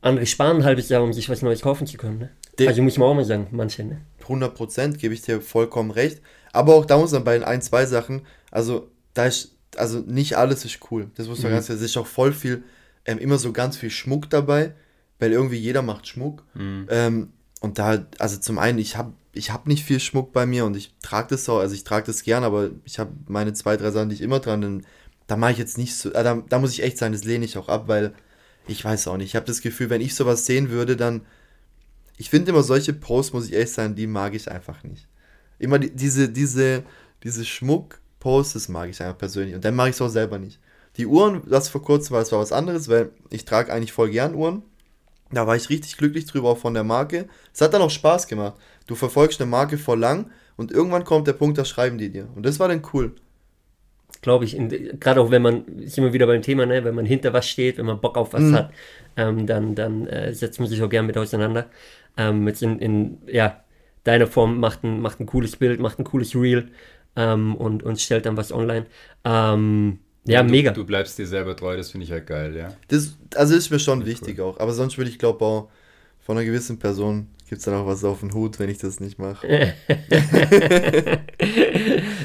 andere sparen ein halbes Jahr, um sich was Neues kaufen zu können. Ne? De- also muss man auch mal sagen, manche, ne? 100 Prozent gebe ich dir vollkommen recht. Aber auch da muss man bei den ein, zwei Sachen, also da ist, also nicht alles ist cool. Das muss man ganz klar, es ist auch voll viel, ähm, immer so ganz viel Schmuck dabei, weil irgendwie jeder macht Schmuck. Ähm, und da, also zum einen, ich habe ich hab nicht viel Schmuck bei mir und ich trage das auch, also ich trage das gern, aber ich habe meine zwei, drei Sachen, die ich immer dran, dann, da mache ich jetzt nicht so, äh, da, da muss ich echt sagen, das lehne ich auch ab, weil ich weiß auch nicht, ich habe das Gefühl, wenn ich sowas sehen würde, dann, ich finde immer solche Posts, muss ich ehrlich sagen, die mag ich einfach nicht. Immer die, diese, diese, diese Schmuck-Posts, das mag ich einfach persönlich. Und dann mag ich es auch selber nicht. Die Uhren, das vor kurzem war, das war was anderes, weil ich trage eigentlich voll gern Uhren. Da war ich richtig glücklich drüber, auch von der Marke. Es hat dann auch Spaß gemacht. Du verfolgst eine Marke voll lang und irgendwann kommt der Punkt, da schreiben die dir. Und das war dann cool. Glaube ich, gerade auch wenn man, ist immer wieder beim Thema, ne? wenn man hinter was steht, wenn man Bock auf was Mhm. hat, ähm, dann, dann äh, setzt man sich auch gern mit auseinander. Ähm, jetzt in, in, ja, deiner Form macht ein, macht ein cooles Bild, macht ein cooles Reel ähm, und, und stellt dann was online. Ähm, ja, du, mega. Du bleibst dir selber treu, das finde ich halt geil, ja. Das, also ist mir schon wichtig auch. Aber sonst würde ich glaube auch, von einer gewissen Person gibt es dann auch was auf den Hut, wenn ich das nicht mache.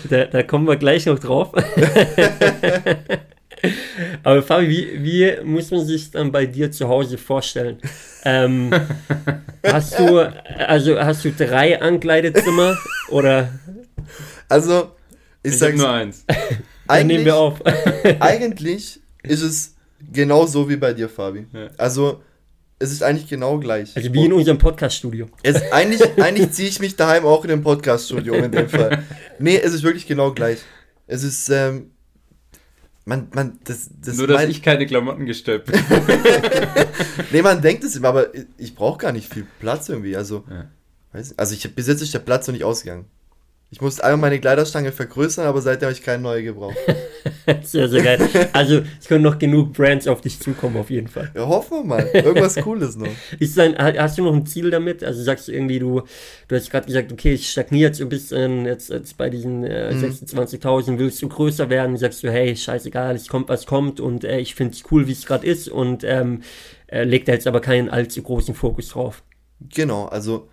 da, da kommen wir gleich noch drauf. Aber Fabi, wie, wie muss man sich dann bei dir zu Hause vorstellen? Ähm, hast du, also hast du drei Ankleidezimmer oder Also, ich, Ich, sage sag nur eins. dann nehmen eigentlich, wir auf? eigentlich ist es genau so wie bei dir, Fabi. Ja. Also, es ist eigentlich genau gleich. Also wie in unserem Podcast-Studio. Eigentlich eigentlich ziehe ich mich daheim auch in dem Podcast-Studio in dem Fall. Nee, es ist wirklich genau gleich. Es ist, ähm, man, man, das, das Nur, dass mein- ich keine Klamotten gestellt bin. Nee, man denkt es immer, aber ich brauche gar nicht viel Platz irgendwie. Also, Ja. weiß, also ich, bis jetzt ist der Platz noch nicht ausgegangen. Ich musste einmal meine Kleiderstange vergrößern, aber seitdem habe ich keine neue gebraucht. Sehr, sehr geil. Also, es können noch genug Brands auf dich zukommen, auf jeden Fall. Ja, hoffen wir mal. Irgendwas Cooles noch. Ist dein, ha- hast du noch ein Ziel damit? Also sagst du irgendwie, du, du hast gerade gesagt, okay, ich stagniere jetzt ein bisschen, jetzt, jetzt bei diesen äh, Mhm. 26.000, willst du größer werden? Sagst du, hey, scheißegal, es kommt, was kommt und äh, ich finde es cool, wie es gerade ist und ähm, äh, legt da jetzt aber keinen allzu großen Fokus drauf. Genau, also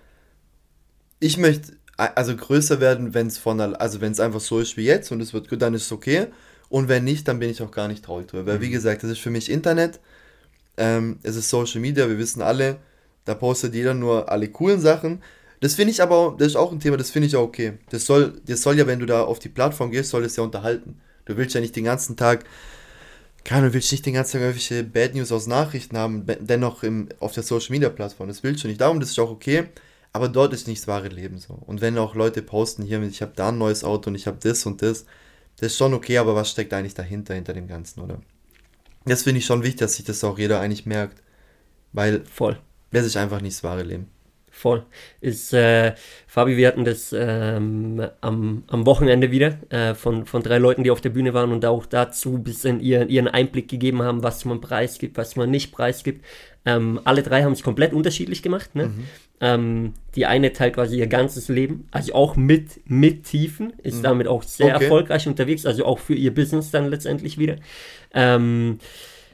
ich möchte also größer werden, wenn es von al- also wenn es einfach so ist wie jetzt und es wird gut, dann ist es okay. Und wenn nicht, dann bin ich auch gar nicht traurig drüber. Weil wie gesagt, das ist für mich Internet, ähm, es ist Social Media, wir wissen alle, da postet jeder nur alle coolen Sachen. Das finde ich aber, das ist auch ein Thema, das finde ich auch okay. Das soll, das soll ja, wenn du da auf die Plattform gehst, soll es ja unterhalten. Du willst ja nicht den ganzen Tag, keine, du willst nicht den ganzen Tag irgendwelche Bad News aus Nachrichten haben, be- dennoch im, auf der Social Media Plattform. Das willst du nicht. Darum, das ist auch okay. Aber dort ist nicht das wahre Leben so. Und wenn auch Leute posten, hier, ich habe da ein neues Auto und ich habe das und das, das ist schon okay, aber was steckt eigentlich dahinter, hinter dem Ganzen, oder? Das finde ich schon wichtig, dass sich das auch jeder eigentlich merkt. Weil Voll. das ist einfach nicht das wahre Leben. Voll. Ist, äh, Fabi, wir hatten das ähm, am, am Wochenende wieder äh, von, von drei Leuten, die auf der Bühne waren und auch dazu ein bisschen ihren, ihren Einblick gegeben haben, was man preisgibt, was man nicht preisgibt. Ähm, alle drei haben es komplett unterschiedlich gemacht. Ne? Ähm, die eine teilt quasi ihr ganzes Leben, also auch mit, mit Tiefen, ist damit auch sehr Okay. erfolgreich unterwegs, also auch für ihr Business dann letztendlich wieder. Ähm,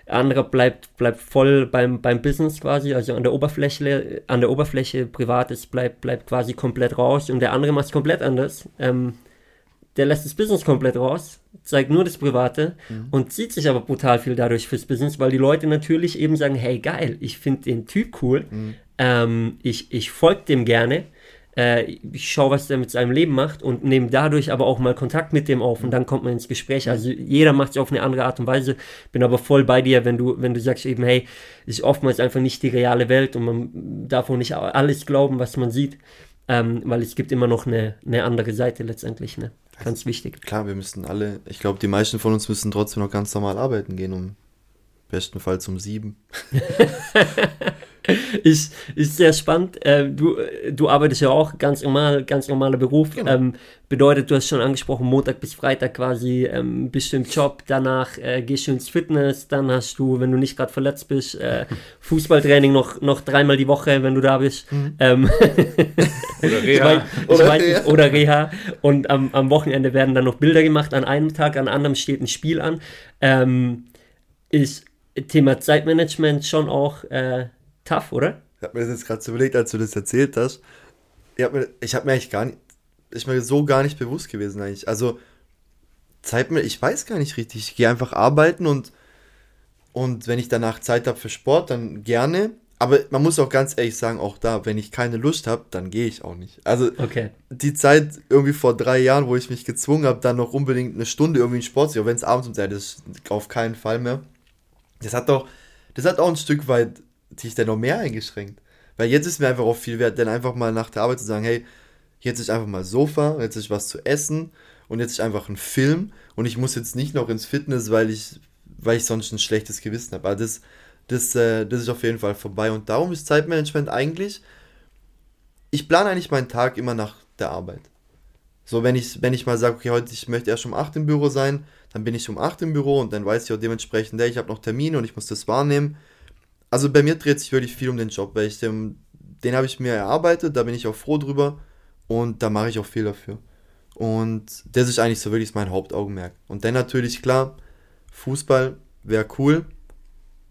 anderer bleibt, bleibt voll beim, beim Business quasi, also an der Oberfläche, an der Oberfläche Privates bleibt, bleibt quasi komplett raus und der andere macht es komplett anders. Ähm, der lässt das Business komplett raus, zeigt nur das Private und zieht sich aber brutal viel dadurch fürs Business, weil die Leute natürlich eben sagen, hey geil, ich finde den Typ cool, ähm, ich, ich folge dem gerne, äh, ich schaue, was der mit seinem Leben macht und nehme dadurch aber auch mal Kontakt mit dem auf und dann kommt man ins Gespräch. Also jeder macht es auf eine andere Art und Weise. Bin aber voll bei dir, wenn du, wenn du sagst eben, hey, ist oftmals einfach nicht die reale Welt und man darf auch nicht alles glauben, was man sieht, ähm, weil es gibt immer noch eine, eine andere Seite letztendlich, ne? Ganz wichtig. Klar, wir müssen alle, ich glaube, die meisten von uns müssen trotzdem noch ganz normal arbeiten gehen, um bestenfalls um sieben. Ist, ist sehr spannend. Äh, du, du arbeitest ja auch ganz normal, ganz normaler Beruf. Genau. Ähm, bedeutet, du hast schon angesprochen, Montag bis Freitag quasi ähm, bist du im Job, danach äh, gehst du ins Fitness, dann hast du, wenn du nicht gerade verletzt bist, äh, Fußballtraining noch, noch dreimal die Woche, wenn du da bist. Ähm, Oder ich Reha. weiß, ich Oder weiß Reha. nicht, oder Reha. Und am, am Wochenende werden dann noch Bilder gemacht. An einem Tag, an anderem steht ein Spiel an. Ähm, ist Thema Zeitmanagement schon auch äh, tough, oder? Ich habe mir das jetzt gerade so überlegt, als du das erzählt hast. Ich habe mir, ich hab mir eigentlich gar nicht, ist mir so gar nicht bewusst gewesen eigentlich. Also, Zeit mir, ich weiß gar nicht richtig. Ich gehe einfach arbeiten und, und wenn ich danach Zeit habe für Sport, dann gerne. Aber man muss auch ganz ehrlich sagen, auch da, wenn ich keine Lust habe, dann gehe ich auch nicht. Also, Okay. die Zeit irgendwie vor drei Jahren, wo ich mich gezwungen habe, dann noch unbedingt eine Stunde irgendwie in Sport zu gehen, wenn es abends um Zeit ist, auf keinen Fall mehr. Das hat doch, das hat auch ein Stück weit sich dann noch mehr eingeschränkt. Weil jetzt ist mir einfach auch viel wert, dann einfach mal nach der Arbeit zu sagen, hey, jetzt ist einfach mal Sofa, jetzt ist was zu essen und jetzt ist einfach ein Film und ich muss jetzt nicht noch ins Fitness, weil ich, weil ich sonst ein schlechtes Gewissen habe. Aber das, das, äh, das ist auf jeden Fall vorbei und darum ist Zeitmanagement eigentlich, ich plane eigentlich meinen Tag immer nach der Arbeit. So, wenn ich, wenn ich mal sage, okay, heute ich möchte erst um 8 im Büro sein, dann bin ich um 8 im Büro und dann weiß ich auch dementsprechend, hey, ich habe noch Termine und ich muss das wahrnehmen. Also bei mir dreht sich wirklich viel um den Job, weil ich den, den habe ich mir erarbeitet, da bin ich auch froh drüber und da mache ich auch viel dafür. Und das ist eigentlich so wirklich mein Hauptaugenmerk. Und dann natürlich klar, Fußball wäre cool,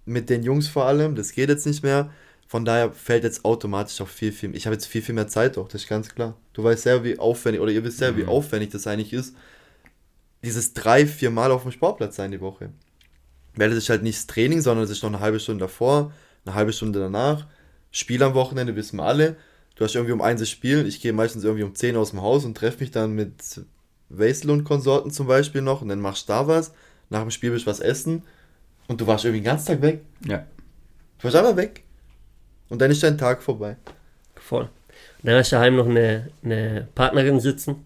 mit den Jungs vor allem, das geht jetzt nicht mehr. Von daher fällt jetzt automatisch auch viel, viel, ich habe jetzt viel, viel mehr Zeit auch, das ist ganz klar. Du weißt selber, wie aufwendig, oder ihr wisst selber, wie Mhm. aufwendig das eigentlich ist, dieses drei, vier Mal auf dem Sportplatz sein die Woche. Das ist halt nicht das Training, sondern es ist noch eine halbe Stunde davor, eine halbe Stunde danach. Spiel am Wochenende wissen wir alle. Du hast irgendwie um eins das Spiel, ich gehe meistens irgendwie um 10 aus dem Haus und treffe mich dann mit Wesel und Konsorten zum Beispiel noch und dann machst du da was. Nach dem Spiel willst du was essen und du warst irgendwie den ganzen Tag weg. Ja. Du warst einfach weg. Und dann ist dein Tag vorbei. Voll. Und dann hast du daheim noch eine, eine Partnerin sitzen,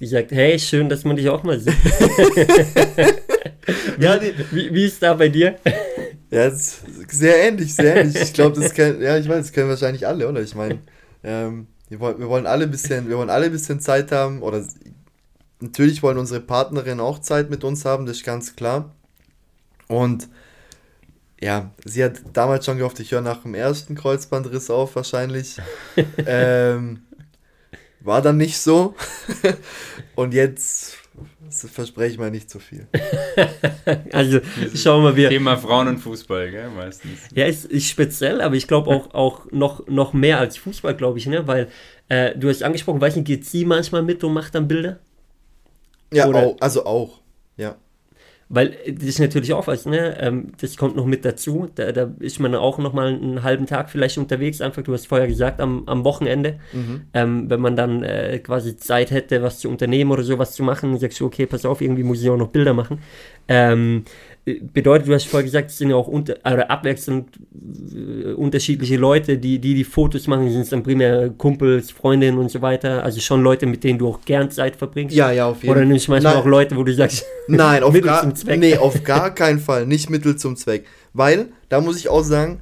die sagt, hey, schön, dass man dich auch mal sieht. ja, wie, wie ist da bei dir? Ja, sehr ähnlich, sehr ähnlich. Ich glaube, das kennen, ja, ich weiß, das kennen wahrscheinlich alle, oder? Ich meine, ähm, wir, wollen, wir wollen alle ein bisschen, wir wollen alle ein bisschen Zeit haben, oder natürlich wollen unsere Partnerin auch Zeit mit uns haben, das ist ganz klar. Und ja, sie hat damals schon gehofft, ich höre nach dem ersten Kreuzbandriss auf, wahrscheinlich. ähm, war dann nicht so. Und jetzt verspreche ich mal nicht zu so viel. also schauen wir mal. Thema Frauen und Fußball, gell, meistens. Ja, ist, ist speziell, aber ich glaube auch, auch noch, noch mehr als Fußball, glaube ich, ne? Weil äh, du hast angesprochen, weiß nicht, geht sie manchmal mit und macht dann Bilder? Ja, auch, also auch, ja. Weil das ist natürlich auch was, ne? Ähm, das kommt noch mit dazu. Da, da ist man auch noch mal einen halben Tag vielleicht unterwegs. Einfach, du hast vorher gesagt, am, am Wochenende. Mhm. Ähm, wenn man dann äh, quasi Zeit hätte, was zu unternehmen oder sowas zu machen, sagst du, okay, pass auf, irgendwie muss ich auch noch Bilder machen. Ähm, bedeutet, du hast vorher gesagt, es sind ja auch unter, oder abwechselnd äh, unterschiedliche Leute, die, die die Fotos machen, sind es dann primär Kumpels, Freundinnen und so weiter, also schon Leute, mit denen du auch gern Zeit verbringst. Ja, ja, auf jeden Fall. Oder nimmst du manchmal Nein. auch Leute, wo du sagst, Nein, auf Mittel gar, zum Zweck. Nee, auf gar keinen Fall, nicht Mittel zum Zweck. Weil, da muss ich auch sagen,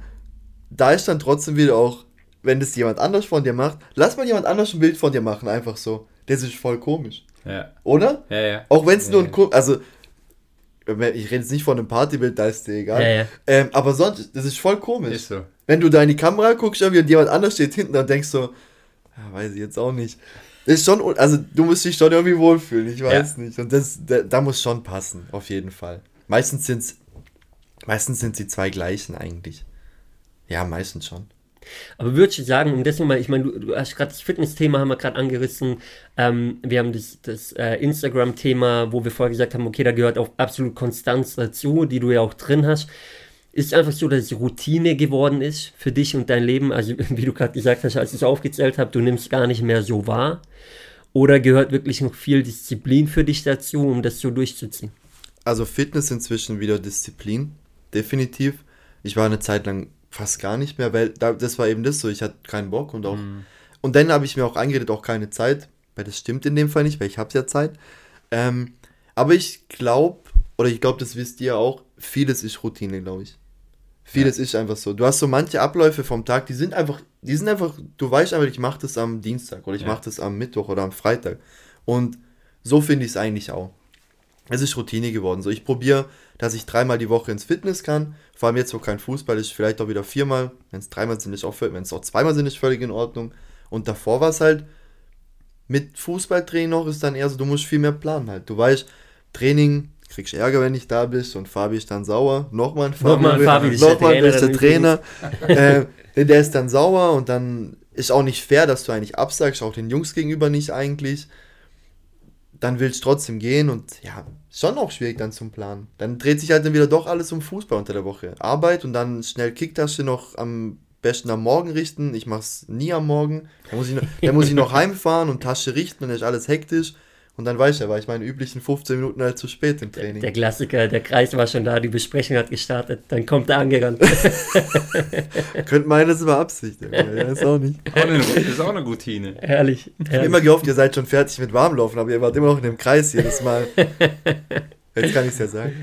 da ist dann trotzdem wieder auch, wenn das jemand anders von dir macht, lass mal jemand anders ein Bild von dir machen, einfach so. Das ist voll komisch. Ja. Oder? Ja, ja. Auch wenn es ja, nur ein Kumpel, also ich rede jetzt nicht von einem Partybild, da ist dir egal. Ja, ja. Ähm, aber sonst, das ist voll komisch. Ist so. Wenn du da in die Kamera guckst irgendwie und jemand anders steht hinten, dann denkst du, ja, weiß ich jetzt auch nicht. Das ist schon, also du musst dich schon irgendwie wohlfühlen, ich weiß ja. nicht. Und das, da, da, muss schon passen, auf jeden Fall. Meistens sind meistens sind die zwei gleichen eigentlich. Ja, meistens schon. Aber würde ich sagen, um das nochmal, ich meine, du, du, hast gerade das Fitness-Thema haben wir gerade angerissen. Ähm, wir haben das, das äh, Instagram-Thema, wo wir vorher gesagt haben, okay, da gehört auch absolut Konstanz dazu, die du ja auch drin hast. Ist einfach so, dass es Routine geworden ist für dich und dein Leben. Also, wie du gerade gesagt hast, als ich es aufgezählt habe, du nimmst gar nicht mehr so wahr. Oder gehört wirklich noch viel Disziplin für dich dazu, um das so durchzuziehen? Also, Fitness inzwischen wieder Disziplin, definitiv. Ich war eine Zeit lang fast gar nicht mehr, weil da, das war eben das so, ich hatte keinen Bock und auch. Mhm. Und dann habe ich mir auch eingeredet, auch keine Zeit, weil das stimmt in dem Fall nicht, weil ich habe ja Zeit. Ähm, aber ich glaube, oder ich glaube, das wisst ihr auch, vieles ist Routine, glaube ich. Vieles ja. ist einfach so. Du hast so manche Abläufe vom Tag, die sind einfach, die sind einfach, du weißt einfach, ich mache das am Dienstag oder ich ja. mache das am Mittwoch oder am Freitag. Und so finde ich es eigentlich auch es ist Routine geworden. So, ich probiere, dass ich dreimal die Woche ins Fitness kann. Vor allem jetzt, wo kein Fußball ist, vielleicht auch wieder viermal. Wenn es dreimal sind, ist auch wenn es auch zweimal sind, ist völlig in Ordnung. Und davor war es halt mit Fußballtraining noch, ist dann eher so, du musst viel mehr planen halt. Du weißt, Training, kriegst Ärger, wenn ich da bist und Fabi ist dann sauer. Nochmal ein Fabi. Nochmal Fabi, nochmal ist der Trainer. äh, der ist dann sauer und dann ist auch nicht fair, dass du eigentlich absagst, auch den Jungs gegenüber nicht eigentlich dann willst du trotzdem gehen und ja, schon auch schwierig dann zum Planen. Dann dreht sich halt dann wieder doch alles um Fußball unter der Woche. Arbeit und dann schnell Kicktasche noch am besten am Morgen richten. Ich mach's nie am Morgen. Da muss ich noch, dann muss ich noch heimfahren und Tasche richten und dann ist alles hektisch. Und dann weiß er, war ich meine üblichen 15 Minuten halt zu spät im Training. Der, der Klassiker, der Kreis war schon da, die Besprechung hat gestartet, dann kommt er angerannt. Könnte meinen, das war Absicht. Ja, ist auch nicht. das ist auch eine Routine. Herrlich. Ich habe immer gehofft, ihr seid schon fertig mit Warmlaufen, aber ihr wart immer noch in dem Kreis jedes Mal. Jetzt kann ich es ja sagen.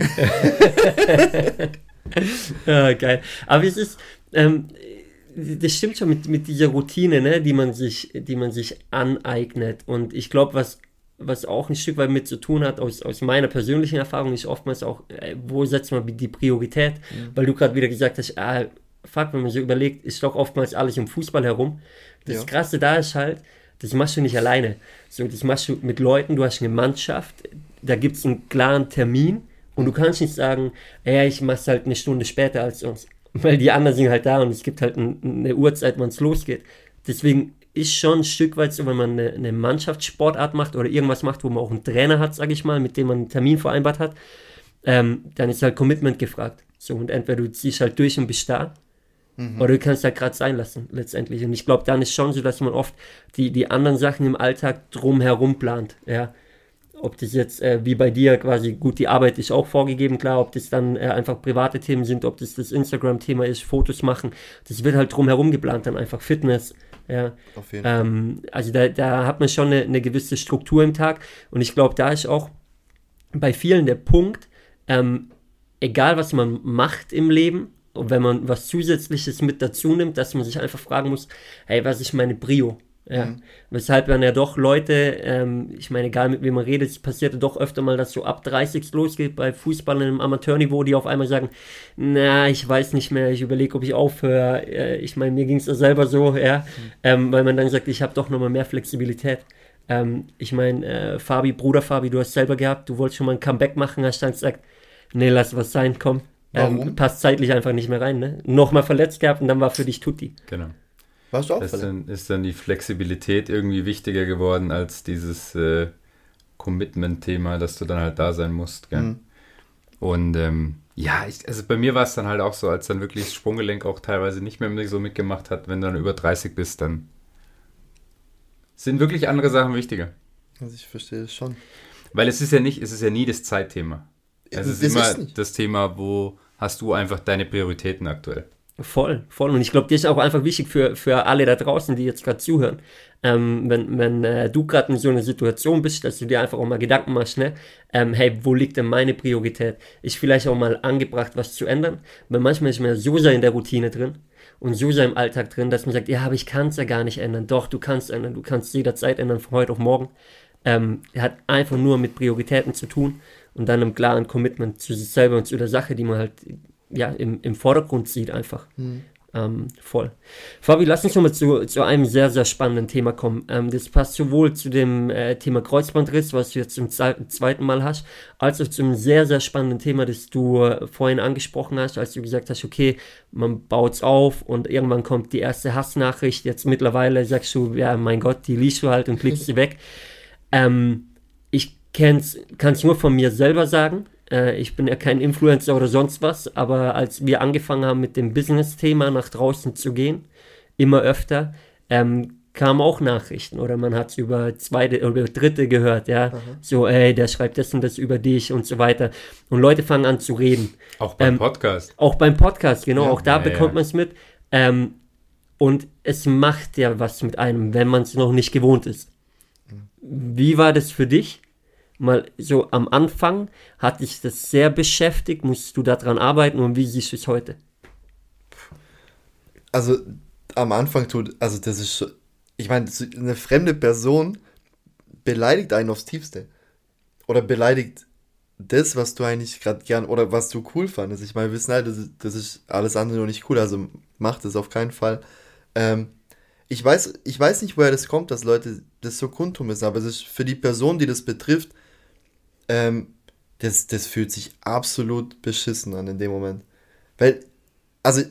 ja, geil. Aber es ist, ähm, das stimmt schon mit, mit dieser Routine, ne, die man sich, die man sich aneignet. Und ich glaube, was was auch ein Stück weit mit zu tun hat, aus, aus meiner persönlichen Erfahrung, ist oftmals auch, äh, wo setzt man die Priorität? Mhm. Weil du gerade wieder gesagt hast, ah, fuck, wenn man so überlegt, ist doch oftmals alles um Fußball herum. Das ja. Krasse da ist halt, das machst du nicht alleine. So, das machst du mit Leuten, du hast eine Mannschaft, da gibt es einen klaren Termin und du kannst nicht sagen, ja, ich mach's halt eine Stunde später als uns. Weil die anderen sind halt da und es gibt halt ein, eine Uhrzeit, wann es losgeht. Deswegen ist schon ein Stück weit so, wenn man eine, eine, Mannschaftssportart macht oder irgendwas macht, wo man auch einen Trainer hat, sage ich mal, mit dem man einen Termin vereinbart hat, ähm, dann ist halt Commitment gefragt. So, und entweder du ziehst halt durch und bist da, mhm. oder du kannst halt gerade sein lassen, letztendlich. Und ich glaube, dann ist schon so, dass man oft die, die anderen Sachen im Alltag drumherum plant, ja. Ob das jetzt äh, wie bei dir quasi, gut, die Arbeit ist auch vorgegeben, klar, ob das dann äh, einfach private Themen sind, ob das das Instagram-Thema ist, Fotos machen, das wird halt drumherum geplant, dann einfach Fitness, ja. Auf jeden Fall. Ähm, also da, da hat man schon eine, eine gewisse Struktur im Tag und ich glaube, da ist auch bei vielen der Punkt, ähm, egal was man macht im Leben, und wenn man was Zusätzliches mit dazu nimmt, dass man sich einfach fragen muss, hey, was ist meine Brio? Ja. Mhm. Weshalb dann ja doch Leute, ähm, ich meine, egal mit wem man redet, es passierte doch öfter mal, dass so ab 30 losgeht bei Fußballern im Amateurniveau, die auf einmal sagen, na, ich weiß nicht mehr, ich überlege, ob ich aufhöre. Äh, ich meine, mir ging es ja selber so, ja, mhm. ähm, weil man dann sagt, ich habe doch nochmal mehr Flexibilität. Ähm, ich meine, äh, Fabi, Bruder Fabi, du hast selber gehabt, du wolltest schon mal ein Comeback machen, hast dann gesagt, nee, lass was sein, komm. Ähm, passt zeitlich einfach nicht mehr rein, ne? Nochmal verletzt gehabt und dann war für dich Tutti. Genau. Warst du auch ist dann, ist dann die Flexibilität irgendwie wichtiger geworden als dieses äh, Commitment-Thema, dass du dann halt da sein musst, gell? Mhm. Und ähm, ja, ich, also bei mir war es dann halt auch so, als dann wirklich das Sprunggelenk auch teilweise nicht mehr so mitgemacht hat, wenn du dann über 30 bist, dann sind wirklich andere Sachen wichtiger. Also ich verstehe es schon. Weil es ist ja nicht, es ist ja nie das Zeitthema. Es ist immer ist das Thema, wo hast du einfach deine Prioritäten aktuell. Voll, voll. Und ich glaube, das ist auch einfach wichtig für, für alle da draußen, die jetzt gerade zuhören. Ähm, wenn wenn äh, du gerade in so einer Situation bist, dass du dir einfach auch mal Gedanken machst, ne? Ähm, hey, wo liegt denn meine Priorität? Ist vielleicht auch mal angebracht, was zu ändern? Weil manchmal ist man so sehr in der Routine drin und so sehr im Alltag drin, dass man sagt, ja, aber ich kann es ja gar nicht ändern. Doch, du kannst ändern. Du kannst jederzeit ändern, von heute auf morgen. Ähm, hat einfach nur mit Prioritäten zu tun und dann einem klaren Commitment zu sich selber und zu der Sache, die man halt ja, im, im Vordergrund sieht einfach. Mhm. Ähm, voll. Fabi, lass uns nochmal zu, zu einem sehr, sehr spannenden Thema kommen. Ähm, das passt sowohl zu dem äh, Thema Kreuzbandriss, was du jetzt zum zweiten Mal hast, als auch zu einem sehr, sehr spannenden Thema, das du äh, vorhin angesprochen hast, als du gesagt hast, okay, man baut es auf und irgendwann kommt die erste Hassnachricht. Jetzt mittlerweile sagst du, ja, mein Gott, die liest du halt und klickst sie weg. Ähm, ich kann es nur von mir selber sagen. Äh, ich bin ja kein Influencer oder sonst was, aber als wir angefangen haben mit dem Business-Thema nach draußen zu gehen, immer öfter, ähm, kamen auch Nachrichten oder man hat es über zweite oder dritte gehört, ja, Aha. so, ey, der schreibt das und das über dich und so weiter. Und Leute fangen an zu reden. Auch beim ähm, Podcast. Auch beim Podcast, genau, ja, auch da ja, bekommt ja. man es mit. Ähm, und es macht ja was mit einem, wenn man es noch nicht gewohnt ist. Mhm. Wie war das für dich? Mal so am Anfang hat dich das sehr beschäftigt, musst du daran arbeiten und wie siehst du es heute? Also am Anfang tut, also das ist, ich meine, eine fremde Person beleidigt einen aufs Tiefste. Oder beleidigt das, was du eigentlich gerade gern oder was du cool fandest. Ich meine, wir wissen halt, das ist, das ist alles andere nur nicht cool, also macht es auf keinen Fall. Ähm, ich weiß, ich weiß nicht, woher das kommt, dass Leute das so kundtun müssen, aber es ist für die Person, die das betrifft, ähm, das, das fühlt sich absolut beschissen an in dem Moment. Weil, also,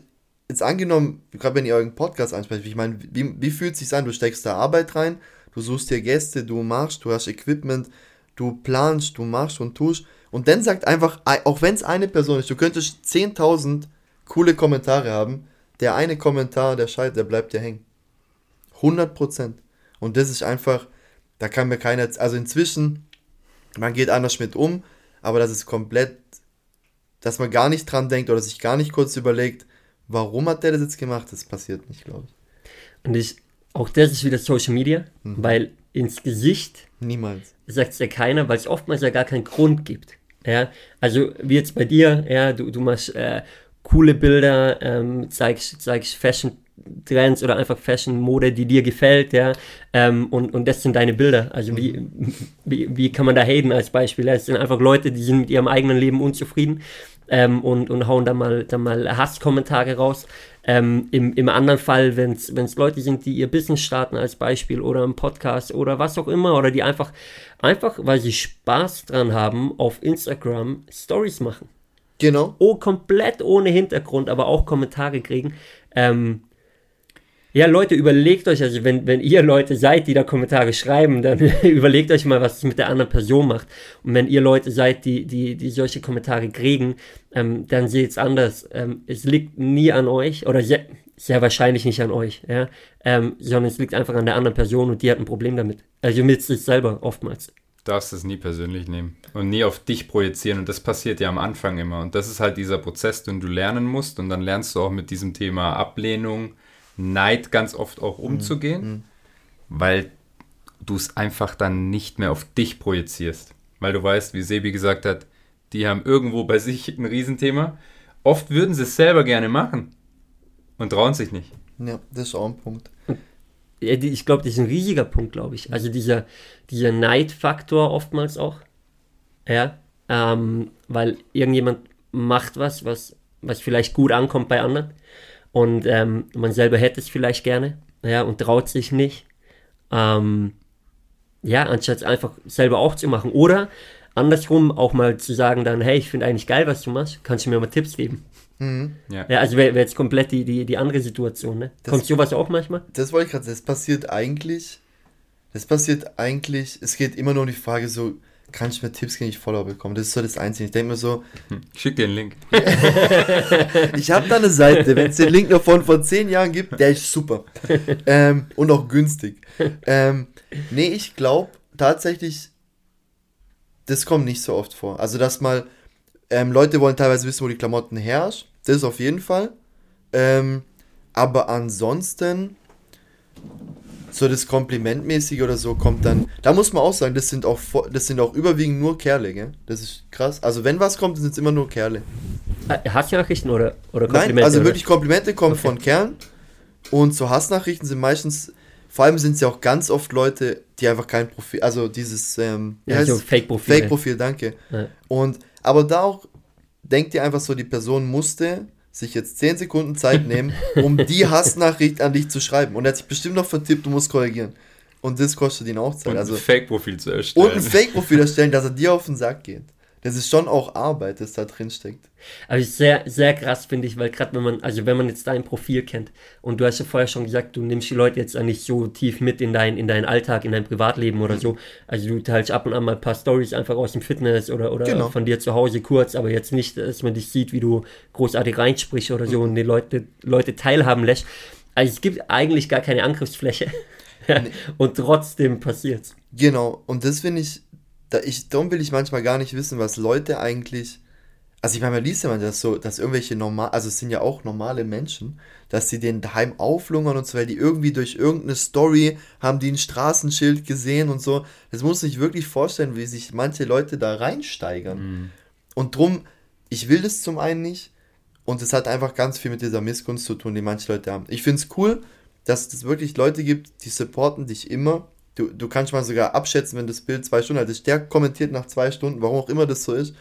jetzt angenommen, gerade wenn ihr euren Podcast ansprecht, ich meine, wie, wie fühlt es sich an? Du steckst da Arbeit rein, du suchst dir Gäste, du machst, du hast Equipment, du planst, du machst und tust. Und dann sagt einfach, auch wenn es eine Person ist, du könntest 10.000 coole Kommentare haben, der eine Kommentar, der Scheit, der bleibt dir hängen. 100%. Und das ist einfach, da kann mir keiner, also inzwischen man geht anders mit um, aber das ist komplett, dass man gar nicht dran denkt oder sich gar nicht kurz überlegt, warum hat der das jetzt gemacht, das passiert nicht, glaube ich. Und ich, auch das ist wieder Social Media, mhm. weil ins Gesicht niemals sagt es ja keiner, weil es oftmals ja gar keinen Grund gibt. Ja, also wie jetzt bei dir, ja, du, du machst äh, coole Bilder, ähm, zeigst, zeigst Fashion Trends oder einfach Fashion, Mode, die dir gefällt, ja, ähm, und, und das sind deine Bilder. Also wie, mhm. wie, wie kann man da haten als Beispiel? Es sind einfach Leute, die sind mit ihrem eigenen Leben unzufrieden ähm, und, und hauen da mal, da mal Hasskommentare raus. Ähm, im, Im anderen Fall, wenn es Leute sind, die ihr Business starten als Beispiel oder einen Podcast oder was auch immer oder die einfach, einfach, weil sie Spaß dran haben, auf Instagram Stories machen. Genau. Oh, komplett ohne Hintergrund, aber auch Kommentare kriegen. Ähm, ja, Leute, überlegt euch, also wenn, wenn ihr Leute seid, die da Kommentare schreiben, dann überlegt euch mal, was es mit der anderen Person macht. Und wenn ihr Leute seid, die, die, die solche Kommentare kriegen, ähm, dann seht es anders. Ähm, es liegt nie an euch oder sehr, sehr wahrscheinlich nicht an euch, ja, ähm, sondern es liegt einfach an der anderen Person und die hat ein Problem damit. Also mit sich selber oftmals. Darfst es nie persönlich nehmen und nie auf dich projizieren und das passiert ja am Anfang immer und das ist halt dieser Prozess, den du lernen musst und dann lernst du auch mit diesem Thema Ablehnung, Neid ganz oft auch mhm. umzugehen, mhm. weil du es einfach dann nicht mehr auf dich projizierst. Weil du weißt, wie Sebi gesagt hat, die haben irgendwo bei sich ein Riesenthema. Oft würden sie es selber gerne machen und trauen sich nicht. Ja, das ist auch ein Punkt. Ich glaube, das ist ein riesiger Punkt, glaube ich. Also dieser, dieser Neidfaktor oftmals auch. Ja, ähm, weil irgendjemand macht was, was, was vielleicht gut ankommt bei anderen und ähm, man selber hätte es vielleicht gerne, ja, und traut sich nicht. Ähm, ja, anstatt es einfach selber auch zu machen. Oder andersrum auch mal zu sagen dann, hey, ich finde eigentlich geil, was du machst, kannst du mir mal Tipps geben? Mhm. Ja. ja. also wäre wär jetzt komplett die, die, die andere Situation, ne? Das, Kommt sowas auch manchmal? Das wollte ich gerade sagen, das passiert eigentlich, das passiert eigentlich, es geht immer nur um die Frage so, kann ich mir Tipps gegen ich Follower bekommen? Das ist so das Einzige. Ich denke mir so. Hm, schick dir einen Link. ich habe da eine Seite, wenn es den Link noch von vor zehn Jahren gibt, der ist super. Ähm, und auch günstig. Ähm, nee, ich glaube tatsächlich, das kommt nicht so oft vor. Also, dass mal ähm, Leute wollen teilweise wissen, wo die Klamotten herrschen. Das ist auf jeden Fall. Ähm, aber ansonsten so das Komplimentmäßige oder so kommt dann. Da muss man auch sagen, das sind auch das sind auch überwiegend nur Kerle, gell? Das ist krass. Also wenn was kommt, sind es immer nur Kerle. Äh, Hassnachrichten oder, oder Komplimente? Nein, also oder? wirklich Komplimente kommen okay. von Kerlen. Und so Hassnachrichten sind meistens, vor allem sind es ja auch ganz oft Leute, die einfach kein Profil, also dieses ähm, ja, so Fake-Profil. Fake-Profil, danke. Ja. Und aber da auch denkt ihr einfach so, die Person musste sich jetzt 10 Sekunden Zeit nehmen, um die Hassnachricht an dich zu schreiben. Und er hat sich bestimmt noch vertippt, du musst korrigieren. Und das kostet ihn auch Zeit. Und also, ein Fake-Profil zu erstellen. Und ein Fake-Profil erstellen, dass er dir auf den Sack geht das ist schon auch Arbeit, das da drin steckt. Aber ist sehr, sehr krass, finde ich, weil gerade wenn man, also wenn man jetzt dein Profil kennt und du hast ja vorher schon gesagt, du nimmst die Leute jetzt nicht so tief mit in, dein, in deinen Alltag, in dein Privatleben oder so. Also du teilst ab und an mal ein paar Stories einfach aus dem Fitness oder, oder genau. von dir zu Hause kurz, aber jetzt nicht, dass man dich sieht, wie du großartig reinsprichst oder so mhm. und die Leute, Leute teilhaben lässt. Also es gibt eigentlich gar keine Angriffsfläche. nee. Und trotzdem passiert's. Genau, und das finde ich da ich, darum will ich manchmal gar nicht wissen, was Leute eigentlich. Also ich meine, man liest ja manchmal, so, dass irgendwelche normal, also es sind ja auch normale Menschen, dass sie den daheim auflungern und so, weil die irgendwie durch irgendeine Story haben die ein Straßenschild gesehen und so. Das muss ich wirklich vorstellen, wie sich manche Leute da reinsteigern. Mhm. Und drum, ich will das zum einen nicht und es hat einfach ganz viel mit dieser Missgunst zu tun, die manche Leute haben. Ich finde es cool, dass es wirklich Leute gibt, die supporten dich immer Du, du kannst mal sogar abschätzen, wenn das Bild zwei Stunden ist. Der kommentiert nach zwei Stunden, warum auch immer das so ist.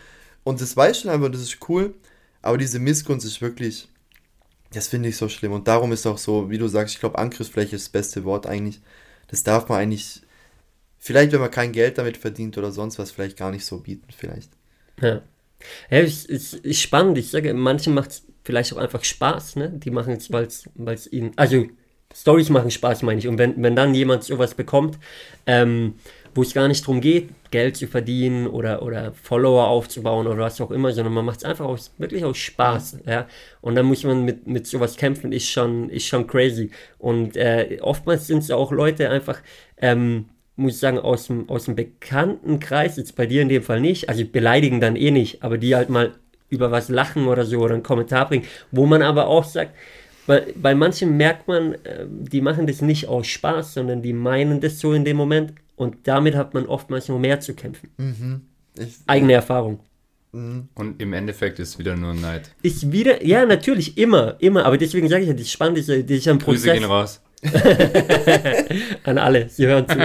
Und das weißt du einfach, das ist cool. Aber diese Missgunst ist wirklich, das finde ich so schlimm. Und darum ist auch so, wie du sagst, ich glaube, Angriffsfläche ist das beste Wort eigentlich. Das darf man eigentlich, vielleicht wenn man kein Geld damit verdient oder sonst was, vielleicht gar nicht so bieten, vielleicht. Ja. Ja, es ist, ist spannend. Ich sage, manchen macht es vielleicht auch einfach Spaß, ne? Die machen es, weil es ihnen, also Stories machen Spaß, meine ich. Und wenn, wenn dann jemand sowas bekommt, ähm, wo es gar nicht darum geht, Geld zu verdienen oder, oder Follower aufzubauen oder was auch immer, sondern man macht es einfach aus, wirklich aus Spaß. Ja? Und dann muss man mit, mit sowas kämpfen, ist schon, ist schon crazy. Und äh, oftmals sind es auch Leute einfach, ähm, muss ich sagen, aus dem, aus dem bekannten Kreis, jetzt bei dir in dem Fall nicht, also beleidigen dann eh nicht, aber die halt mal über was lachen oder so oder einen Kommentar bringen, wo man aber auch sagt, weil bei manchen merkt man, äh, die machen das nicht aus Spaß, sondern die meinen das so in dem Moment und damit hat man oftmals noch mehr zu kämpfen. Mhm. Ich, Eigene Erfahrung. Mhm. Und im Endeffekt ist wieder nur Neid. Ist wieder, ja, natürlich, immer, immer. Aber deswegen sage ich ja, das Spannende ist, das ist ein Prozess. Grüße gehen raus. An alle, sie hören zu.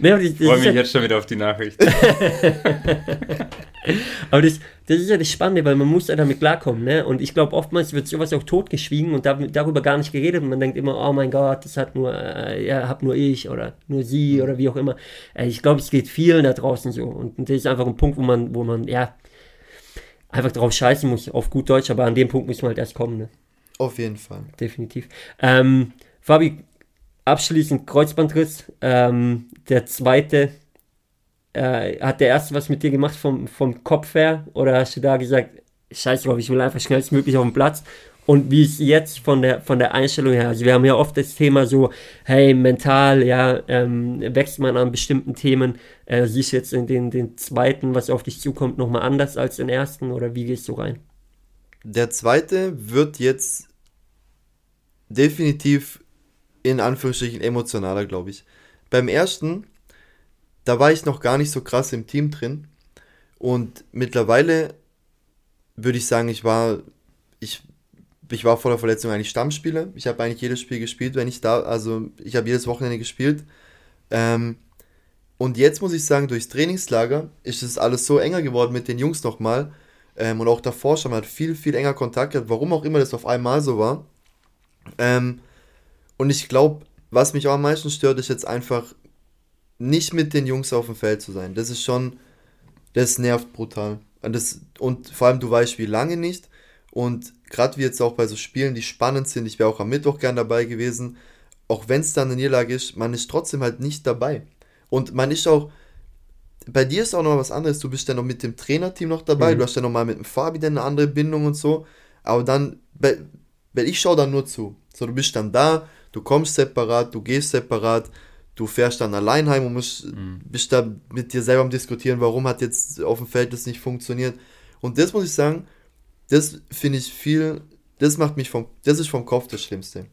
nee, ich freue mich ja, jetzt schon wieder auf die Nachricht. aber das, das ist ja das Spannende, weil man muss ja damit klarkommen. Ne? Und ich glaube, oftmals wird sowas auch totgeschwiegen und da, darüber gar nicht geredet. Und man denkt immer, oh mein Gott, das hat nur, äh, ja, hab nur ich oder nur sie oder wie auch immer. Äh, ich glaube, es geht vielen da draußen so. Und, und das ist einfach ein Punkt, wo man, wo man, ja, einfach drauf scheißen muss, auf gut Deutsch, aber an dem Punkt muss man halt erst kommen. Ne? Auf jeden Fall. Definitiv. Ähm, Fabi, abschließend Kreuzbandriss. Ähm, der zweite, äh, hat der erste was mit dir gemacht vom, vom Kopf her? Oder hast du da gesagt, scheiß drauf, ich will einfach schnellstmöglich auf den Platz? Und wie ist jetzt von der, von der Einstellung her? Also wir haben ja oft das Thema so, hey, mental, ja, ähm, wächst man an bestimmten Themen. Äh, siehst du jetzt in den, den zweiten, was auf dich zukommt, nochmal anders als den ersten? Oder wie gehst du rein? Der zweite wird jetzt definitiv in Anführungsstrichen emotionaler, glaube ich. Beim ersten, da war ich noch gar nicht so krass im Team drin. Und mittlerweile würde ich sagen, ich war, ich, ich war vor der Verletzung eigentlich Stammspieler. Ich habe eigentlich jedes Spiel gespielt, wenn ich da, also ich habe jedes Wochenende gespielt. Ähm, und jetzt muss ich sagen, durchs Trainingslager ist es alles so enger geworden mit den Jungs nochmal. Ähm, und auch davor schon, man hat viel, viel enger Kontakt gehabt, warum auch immer das auf einmal so war. Ähm, und ich glaube, was mich auch am meisten stört, ist jetzt einfach nicht mit den Jungs auf dem Feld zu sein. Das ist schon, das nervt brutal. Und, das, und vor allem, du weißt wie lange nicht. Und gerade wie jetzt auch bei so Spielen, die spannend sind, ich wäre auch am Mittwoch gern dabei gewesen, auch wenn es dann eine Niederlage ist, man ist trotzdem halt nicht dabei. Und man ist auch, bei dir ist auch noch was anderes, du bist ja noch mit dem Trainerteam noch dabei, mhm. du hast ja noch mal mit dem Fabi dann eine andere Bindung und so, aber dann, weil ich schaue dann nur zu. So, du bist dann da, du kommst separat, du gehst separat, du fährst dann allein heim und musst, mhm. bist da mit dir selber am diskutieren, warum hat jetzt auf dem Feld das nicht funktioniert. Und das muss ich sagen, das finde ich viel, das macht mich vom, das ist vom Kopf das Schlimmste.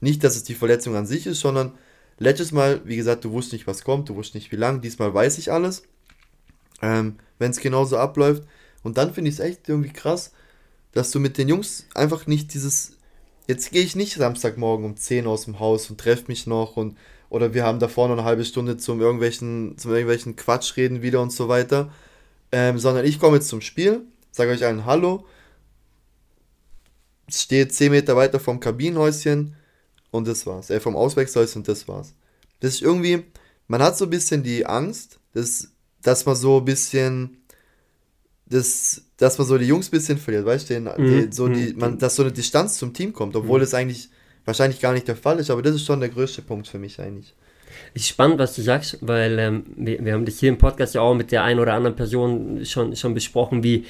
Nicht, dass es die Verletzung an sich ist, sondern letztes Mal, wie gesagt, du wusstest nicht, was kommt, du wusstest nicht, wie lang, diesmal weiß ich alles. Ähm, Wenn es genauso abläuft. Und dann finde ich es echt irgendwie krass, dass du mit den Jungs einfach nicht dieses jetzt gehe ich nicht Samstagmorgen um 10 aus dem Haus und treffe mich noch und oder wir haben davor noch eine halbe Stunde zum irgendwelchen, zum irgendwelchen Quatsch reden wieder und so weiter. Ähm, sondern ich komme jetzt zum Spiel, sage euch allen Hallo, stehe 10 Meter weiter vom Kabinenhäuschen und das war's. Äh, vom Auswechselhäuschen und das war's. Das ist irgendwie, man hat so ein bisschen die Angst, dass, dass man so ein bisschen das, dass man so die Jungs ein bisschen verliert, weißt du, mhm. so die, mhm. man, dass so eine Distanz zum Team kommt, obwohl mhm. das eigentlich wahrscheinlich gar nicht der Fall ist, aber das ist schon der größte Punkt für mich eigentlich. Ist spannend, was du sagst, weil ähm, wir, wir haben das hier im Podcast ja auch mit der einen oder anderen Person schon, schon besprochen, wie,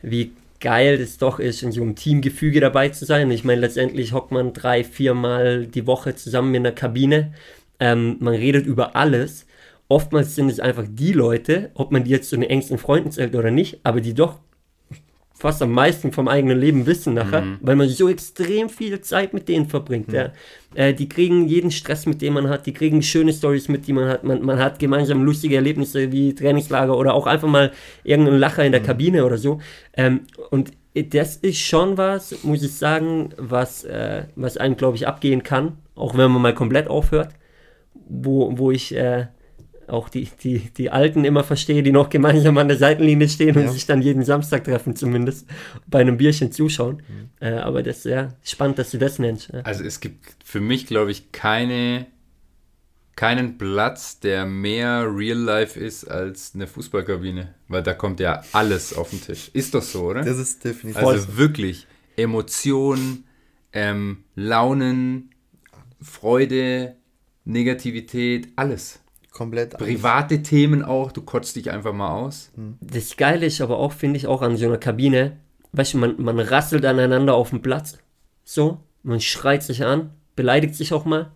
wie geil es doch ist, in so einem Teamgefüge dabei zu sein. Ich meine, letztendlich hockt man drei, viermal die Woche zusammen in der Kabine. Ähm, man redet über alles oftmals sind es einfach die Leute, ob man die jetzt zu den engsten Freunden zählt oder nicht, aber die doch fast am meisten vom eigenen Leben wissen nachher, mhm. weil man so extrem viel Zeit mit denen verbringt. Mhm. Ja. Äh, die kriegen jeden Stress, mit dem man hat, die kriegen schöne Stories mit, die man hat. Man, man hat gemeinsam lustige Erlebnisse wie Trainingslager oder auch einfach mal irgendeinen Lacher in der mhm. Kabine oder so. Ähm, und das ist schon was, muss ich sagen, was, äh, was einem, glaube ich, abgehen kann, auch wenn man mal komplett aufhört, wo, wo ich äh, auch die, die, die Alten immer verstehe, die noch gemeinsam an der Seitenlinie stehen und sich dann jeden Samstag treffen, zumindest bei einem Bierchen zuschauen. Mhm. Äh, aber das ist ja spannend, dass du das nennst. Ja. Also es gibt für mich, glaube ich, keine, keinen Platz, der mehr Real Life ist als eine Fußballkabine, weil da kommt ja alles auf den Tisch. Ist doch so, oder? Das ist definitiv. Also so. wirklich Emotionen, ähm, Launen, Freude, Negativität, alles. Komplett. Private alles. Themen auch, du kotzt dich einfach mal aus. Hm. Das Geile ist aber auch, finde ich, auch an so einer Kabine, weißt du, man, man rasselt aneinander auf dem Platz. So, man schreit sich an, beleidigt sich auch mal.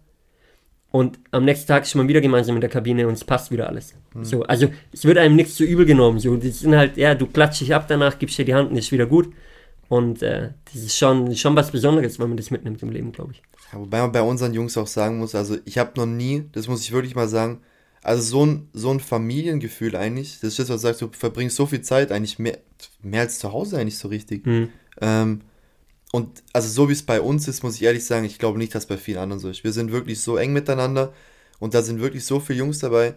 Und am nächsten Tag ist man wieder gemeinsam in der Kabine und es passt wieder alles. Mhm. So, also es wird einem nichts zu übel genommen. So, die sind halt, ja, du klatsch dich ab danach, gibst dir die Hand und ist wieder gut. Und äh, das ist schon, schon was Besonderes, wenn man das mitnimmt im Leben, glaube ich. Ja, wobei man bei unseren Jungs auch sagen muss, also ich habe noch nie, das muss ich wirklich mal sagen, also so ein, so ein Familiengefühl eigentlich, das ist das, was du sagst, du verbringst so viel Zeit, eigentlich mehr, mehr als zu Hause eigentlich so richtig. Mhm. Ähm, und also so wie es bei uns ist, muss ich ehrlich sagen, ich glaube nicht, dass bei vielen anderen so ist. Wir sind wirklich so eng miteinander und da sind wirklich so viele Jungs dabei,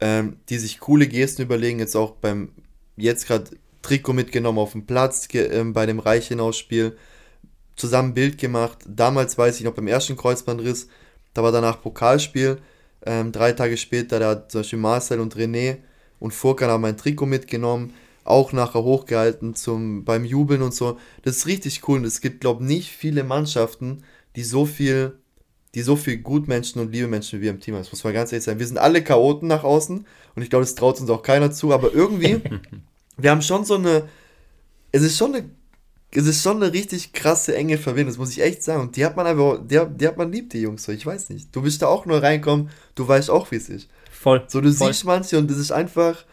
ähm, die sich coole Gesten überlegen, jetzt auch beim, jetzt gerade Trikot mitgenommen auf dem Platz äh, bei dem Reichenau-Spiel, zusammen Bild gemacht. Damals weiß ich noch beim ersten Kreuzbandriss, da war danach Pokalspiel ähm, drei Tage später, da hat zum Beispiel Marcel und René und Furkan haben mein Trikot mitgenommen, auch nachher hochgehalten zum, beim Jubeln und so. Das ist richtig cool und es gibt, glaube ich, nicht viele Mannschaften, die so viel, die so viel Gutmenschen und liebe Menschen wie wir im Team haben. Das muss man ganz ehrlich sagen. Wir sind alle Chaoten nach außen und ich glaube, das traut uns auch keiner zu, aber irgendwie, wir haben schon so eine, es ist schon eine es ist schon eine richtig krasse enge Verbindung, das muss ich echt sagen. Und die hat man einfach, die, die hat man liebt, die Jungs so, ich weiß nicht. Du bist da auch nur reinkommen, du weißt auch, wie es ist. Voll. So, du voll. siehst manche und das ist einfach,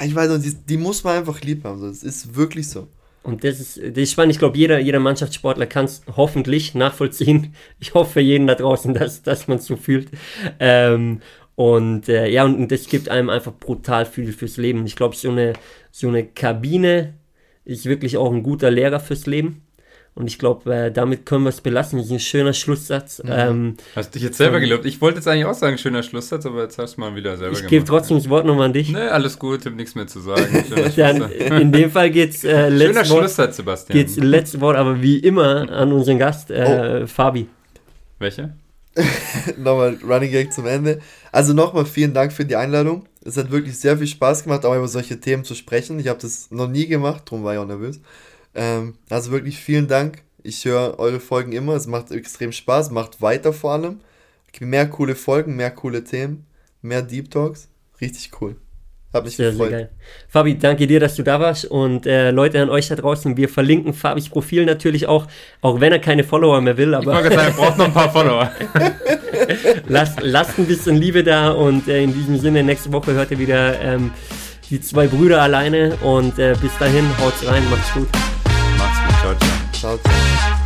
ich weiß nicht, die, die muss man einfach lieb haben. So. Das ist wirklich so. Und das ist, das ist spannend. Ich glaube, jeder, jeder Mannschaftssportler kann es hoffentlich nachvollziehen. Ich hoffe für jeden da draußen, dass, dass man es so fühlt. Ähm, Und äh, ja, und, und das gibt einem einfach brutal viel fürs Leben. Ich glaube, so eine, so eine Kabine ist wirklich auch ein guter Lehrer fürs Leben. Und ich glaube, äh, damit können wir es belassen. Das ist ein schöner Schlusssatz. Mhm. Ähm, hast dich jetzt selber gelobt. Ich wollte jetzt eigentlich auch sagen, schöner Schlusssatz, aber jetzt hast du mal wieder selber ich gemacht. Ich gebe trotzdem das Wort nochmal an dich. Nee, alles gut, ich habe nichts mehr zu sagen. Dann, in dem Fall geht's äh, Schöner Schlusssatz, Sebastian. Geht's letzte Wort, aber wie immer an unseren Gast, äh, oh. Fabi. Welche? nochmal Running Gag zum Ende. Also nochmal vielen Dank für die Einladung. Es hat wirklich sehr viel Spaß gemacht, auch über solche Themen zu sprechen. Ich habe das noch nie gemacht, darum war ich auch nervös. Ähm, also wirklich vielen Dank. Ich höre eure Folgen immer. Es macht extrem Spaß. Macht weiter vor allem. Mehr coole Folgen, mehr coole Themen, mehr Deep Talks. Richtig cool. Hab mich sehr, gefreut. Sehr geil. Fabi, danke dir, dass du da warst. Und äh, Leute an euch da draußen, wir verlinken Fabis Profil natürlich auch, auch wenn er keine Follower mehr will. Aber ich sagen, er braucht noch ein paar Follower. lasst, lasst ein bisschen Liebe da und äh, in diesem Sinne, nächste Woche hört ihr wieder ähm, die zwei Brüder alleine. Und äh, bis dahin, haut's rein, macht's gut. Macht's gut, ciao, ciao. Ciao, ciao.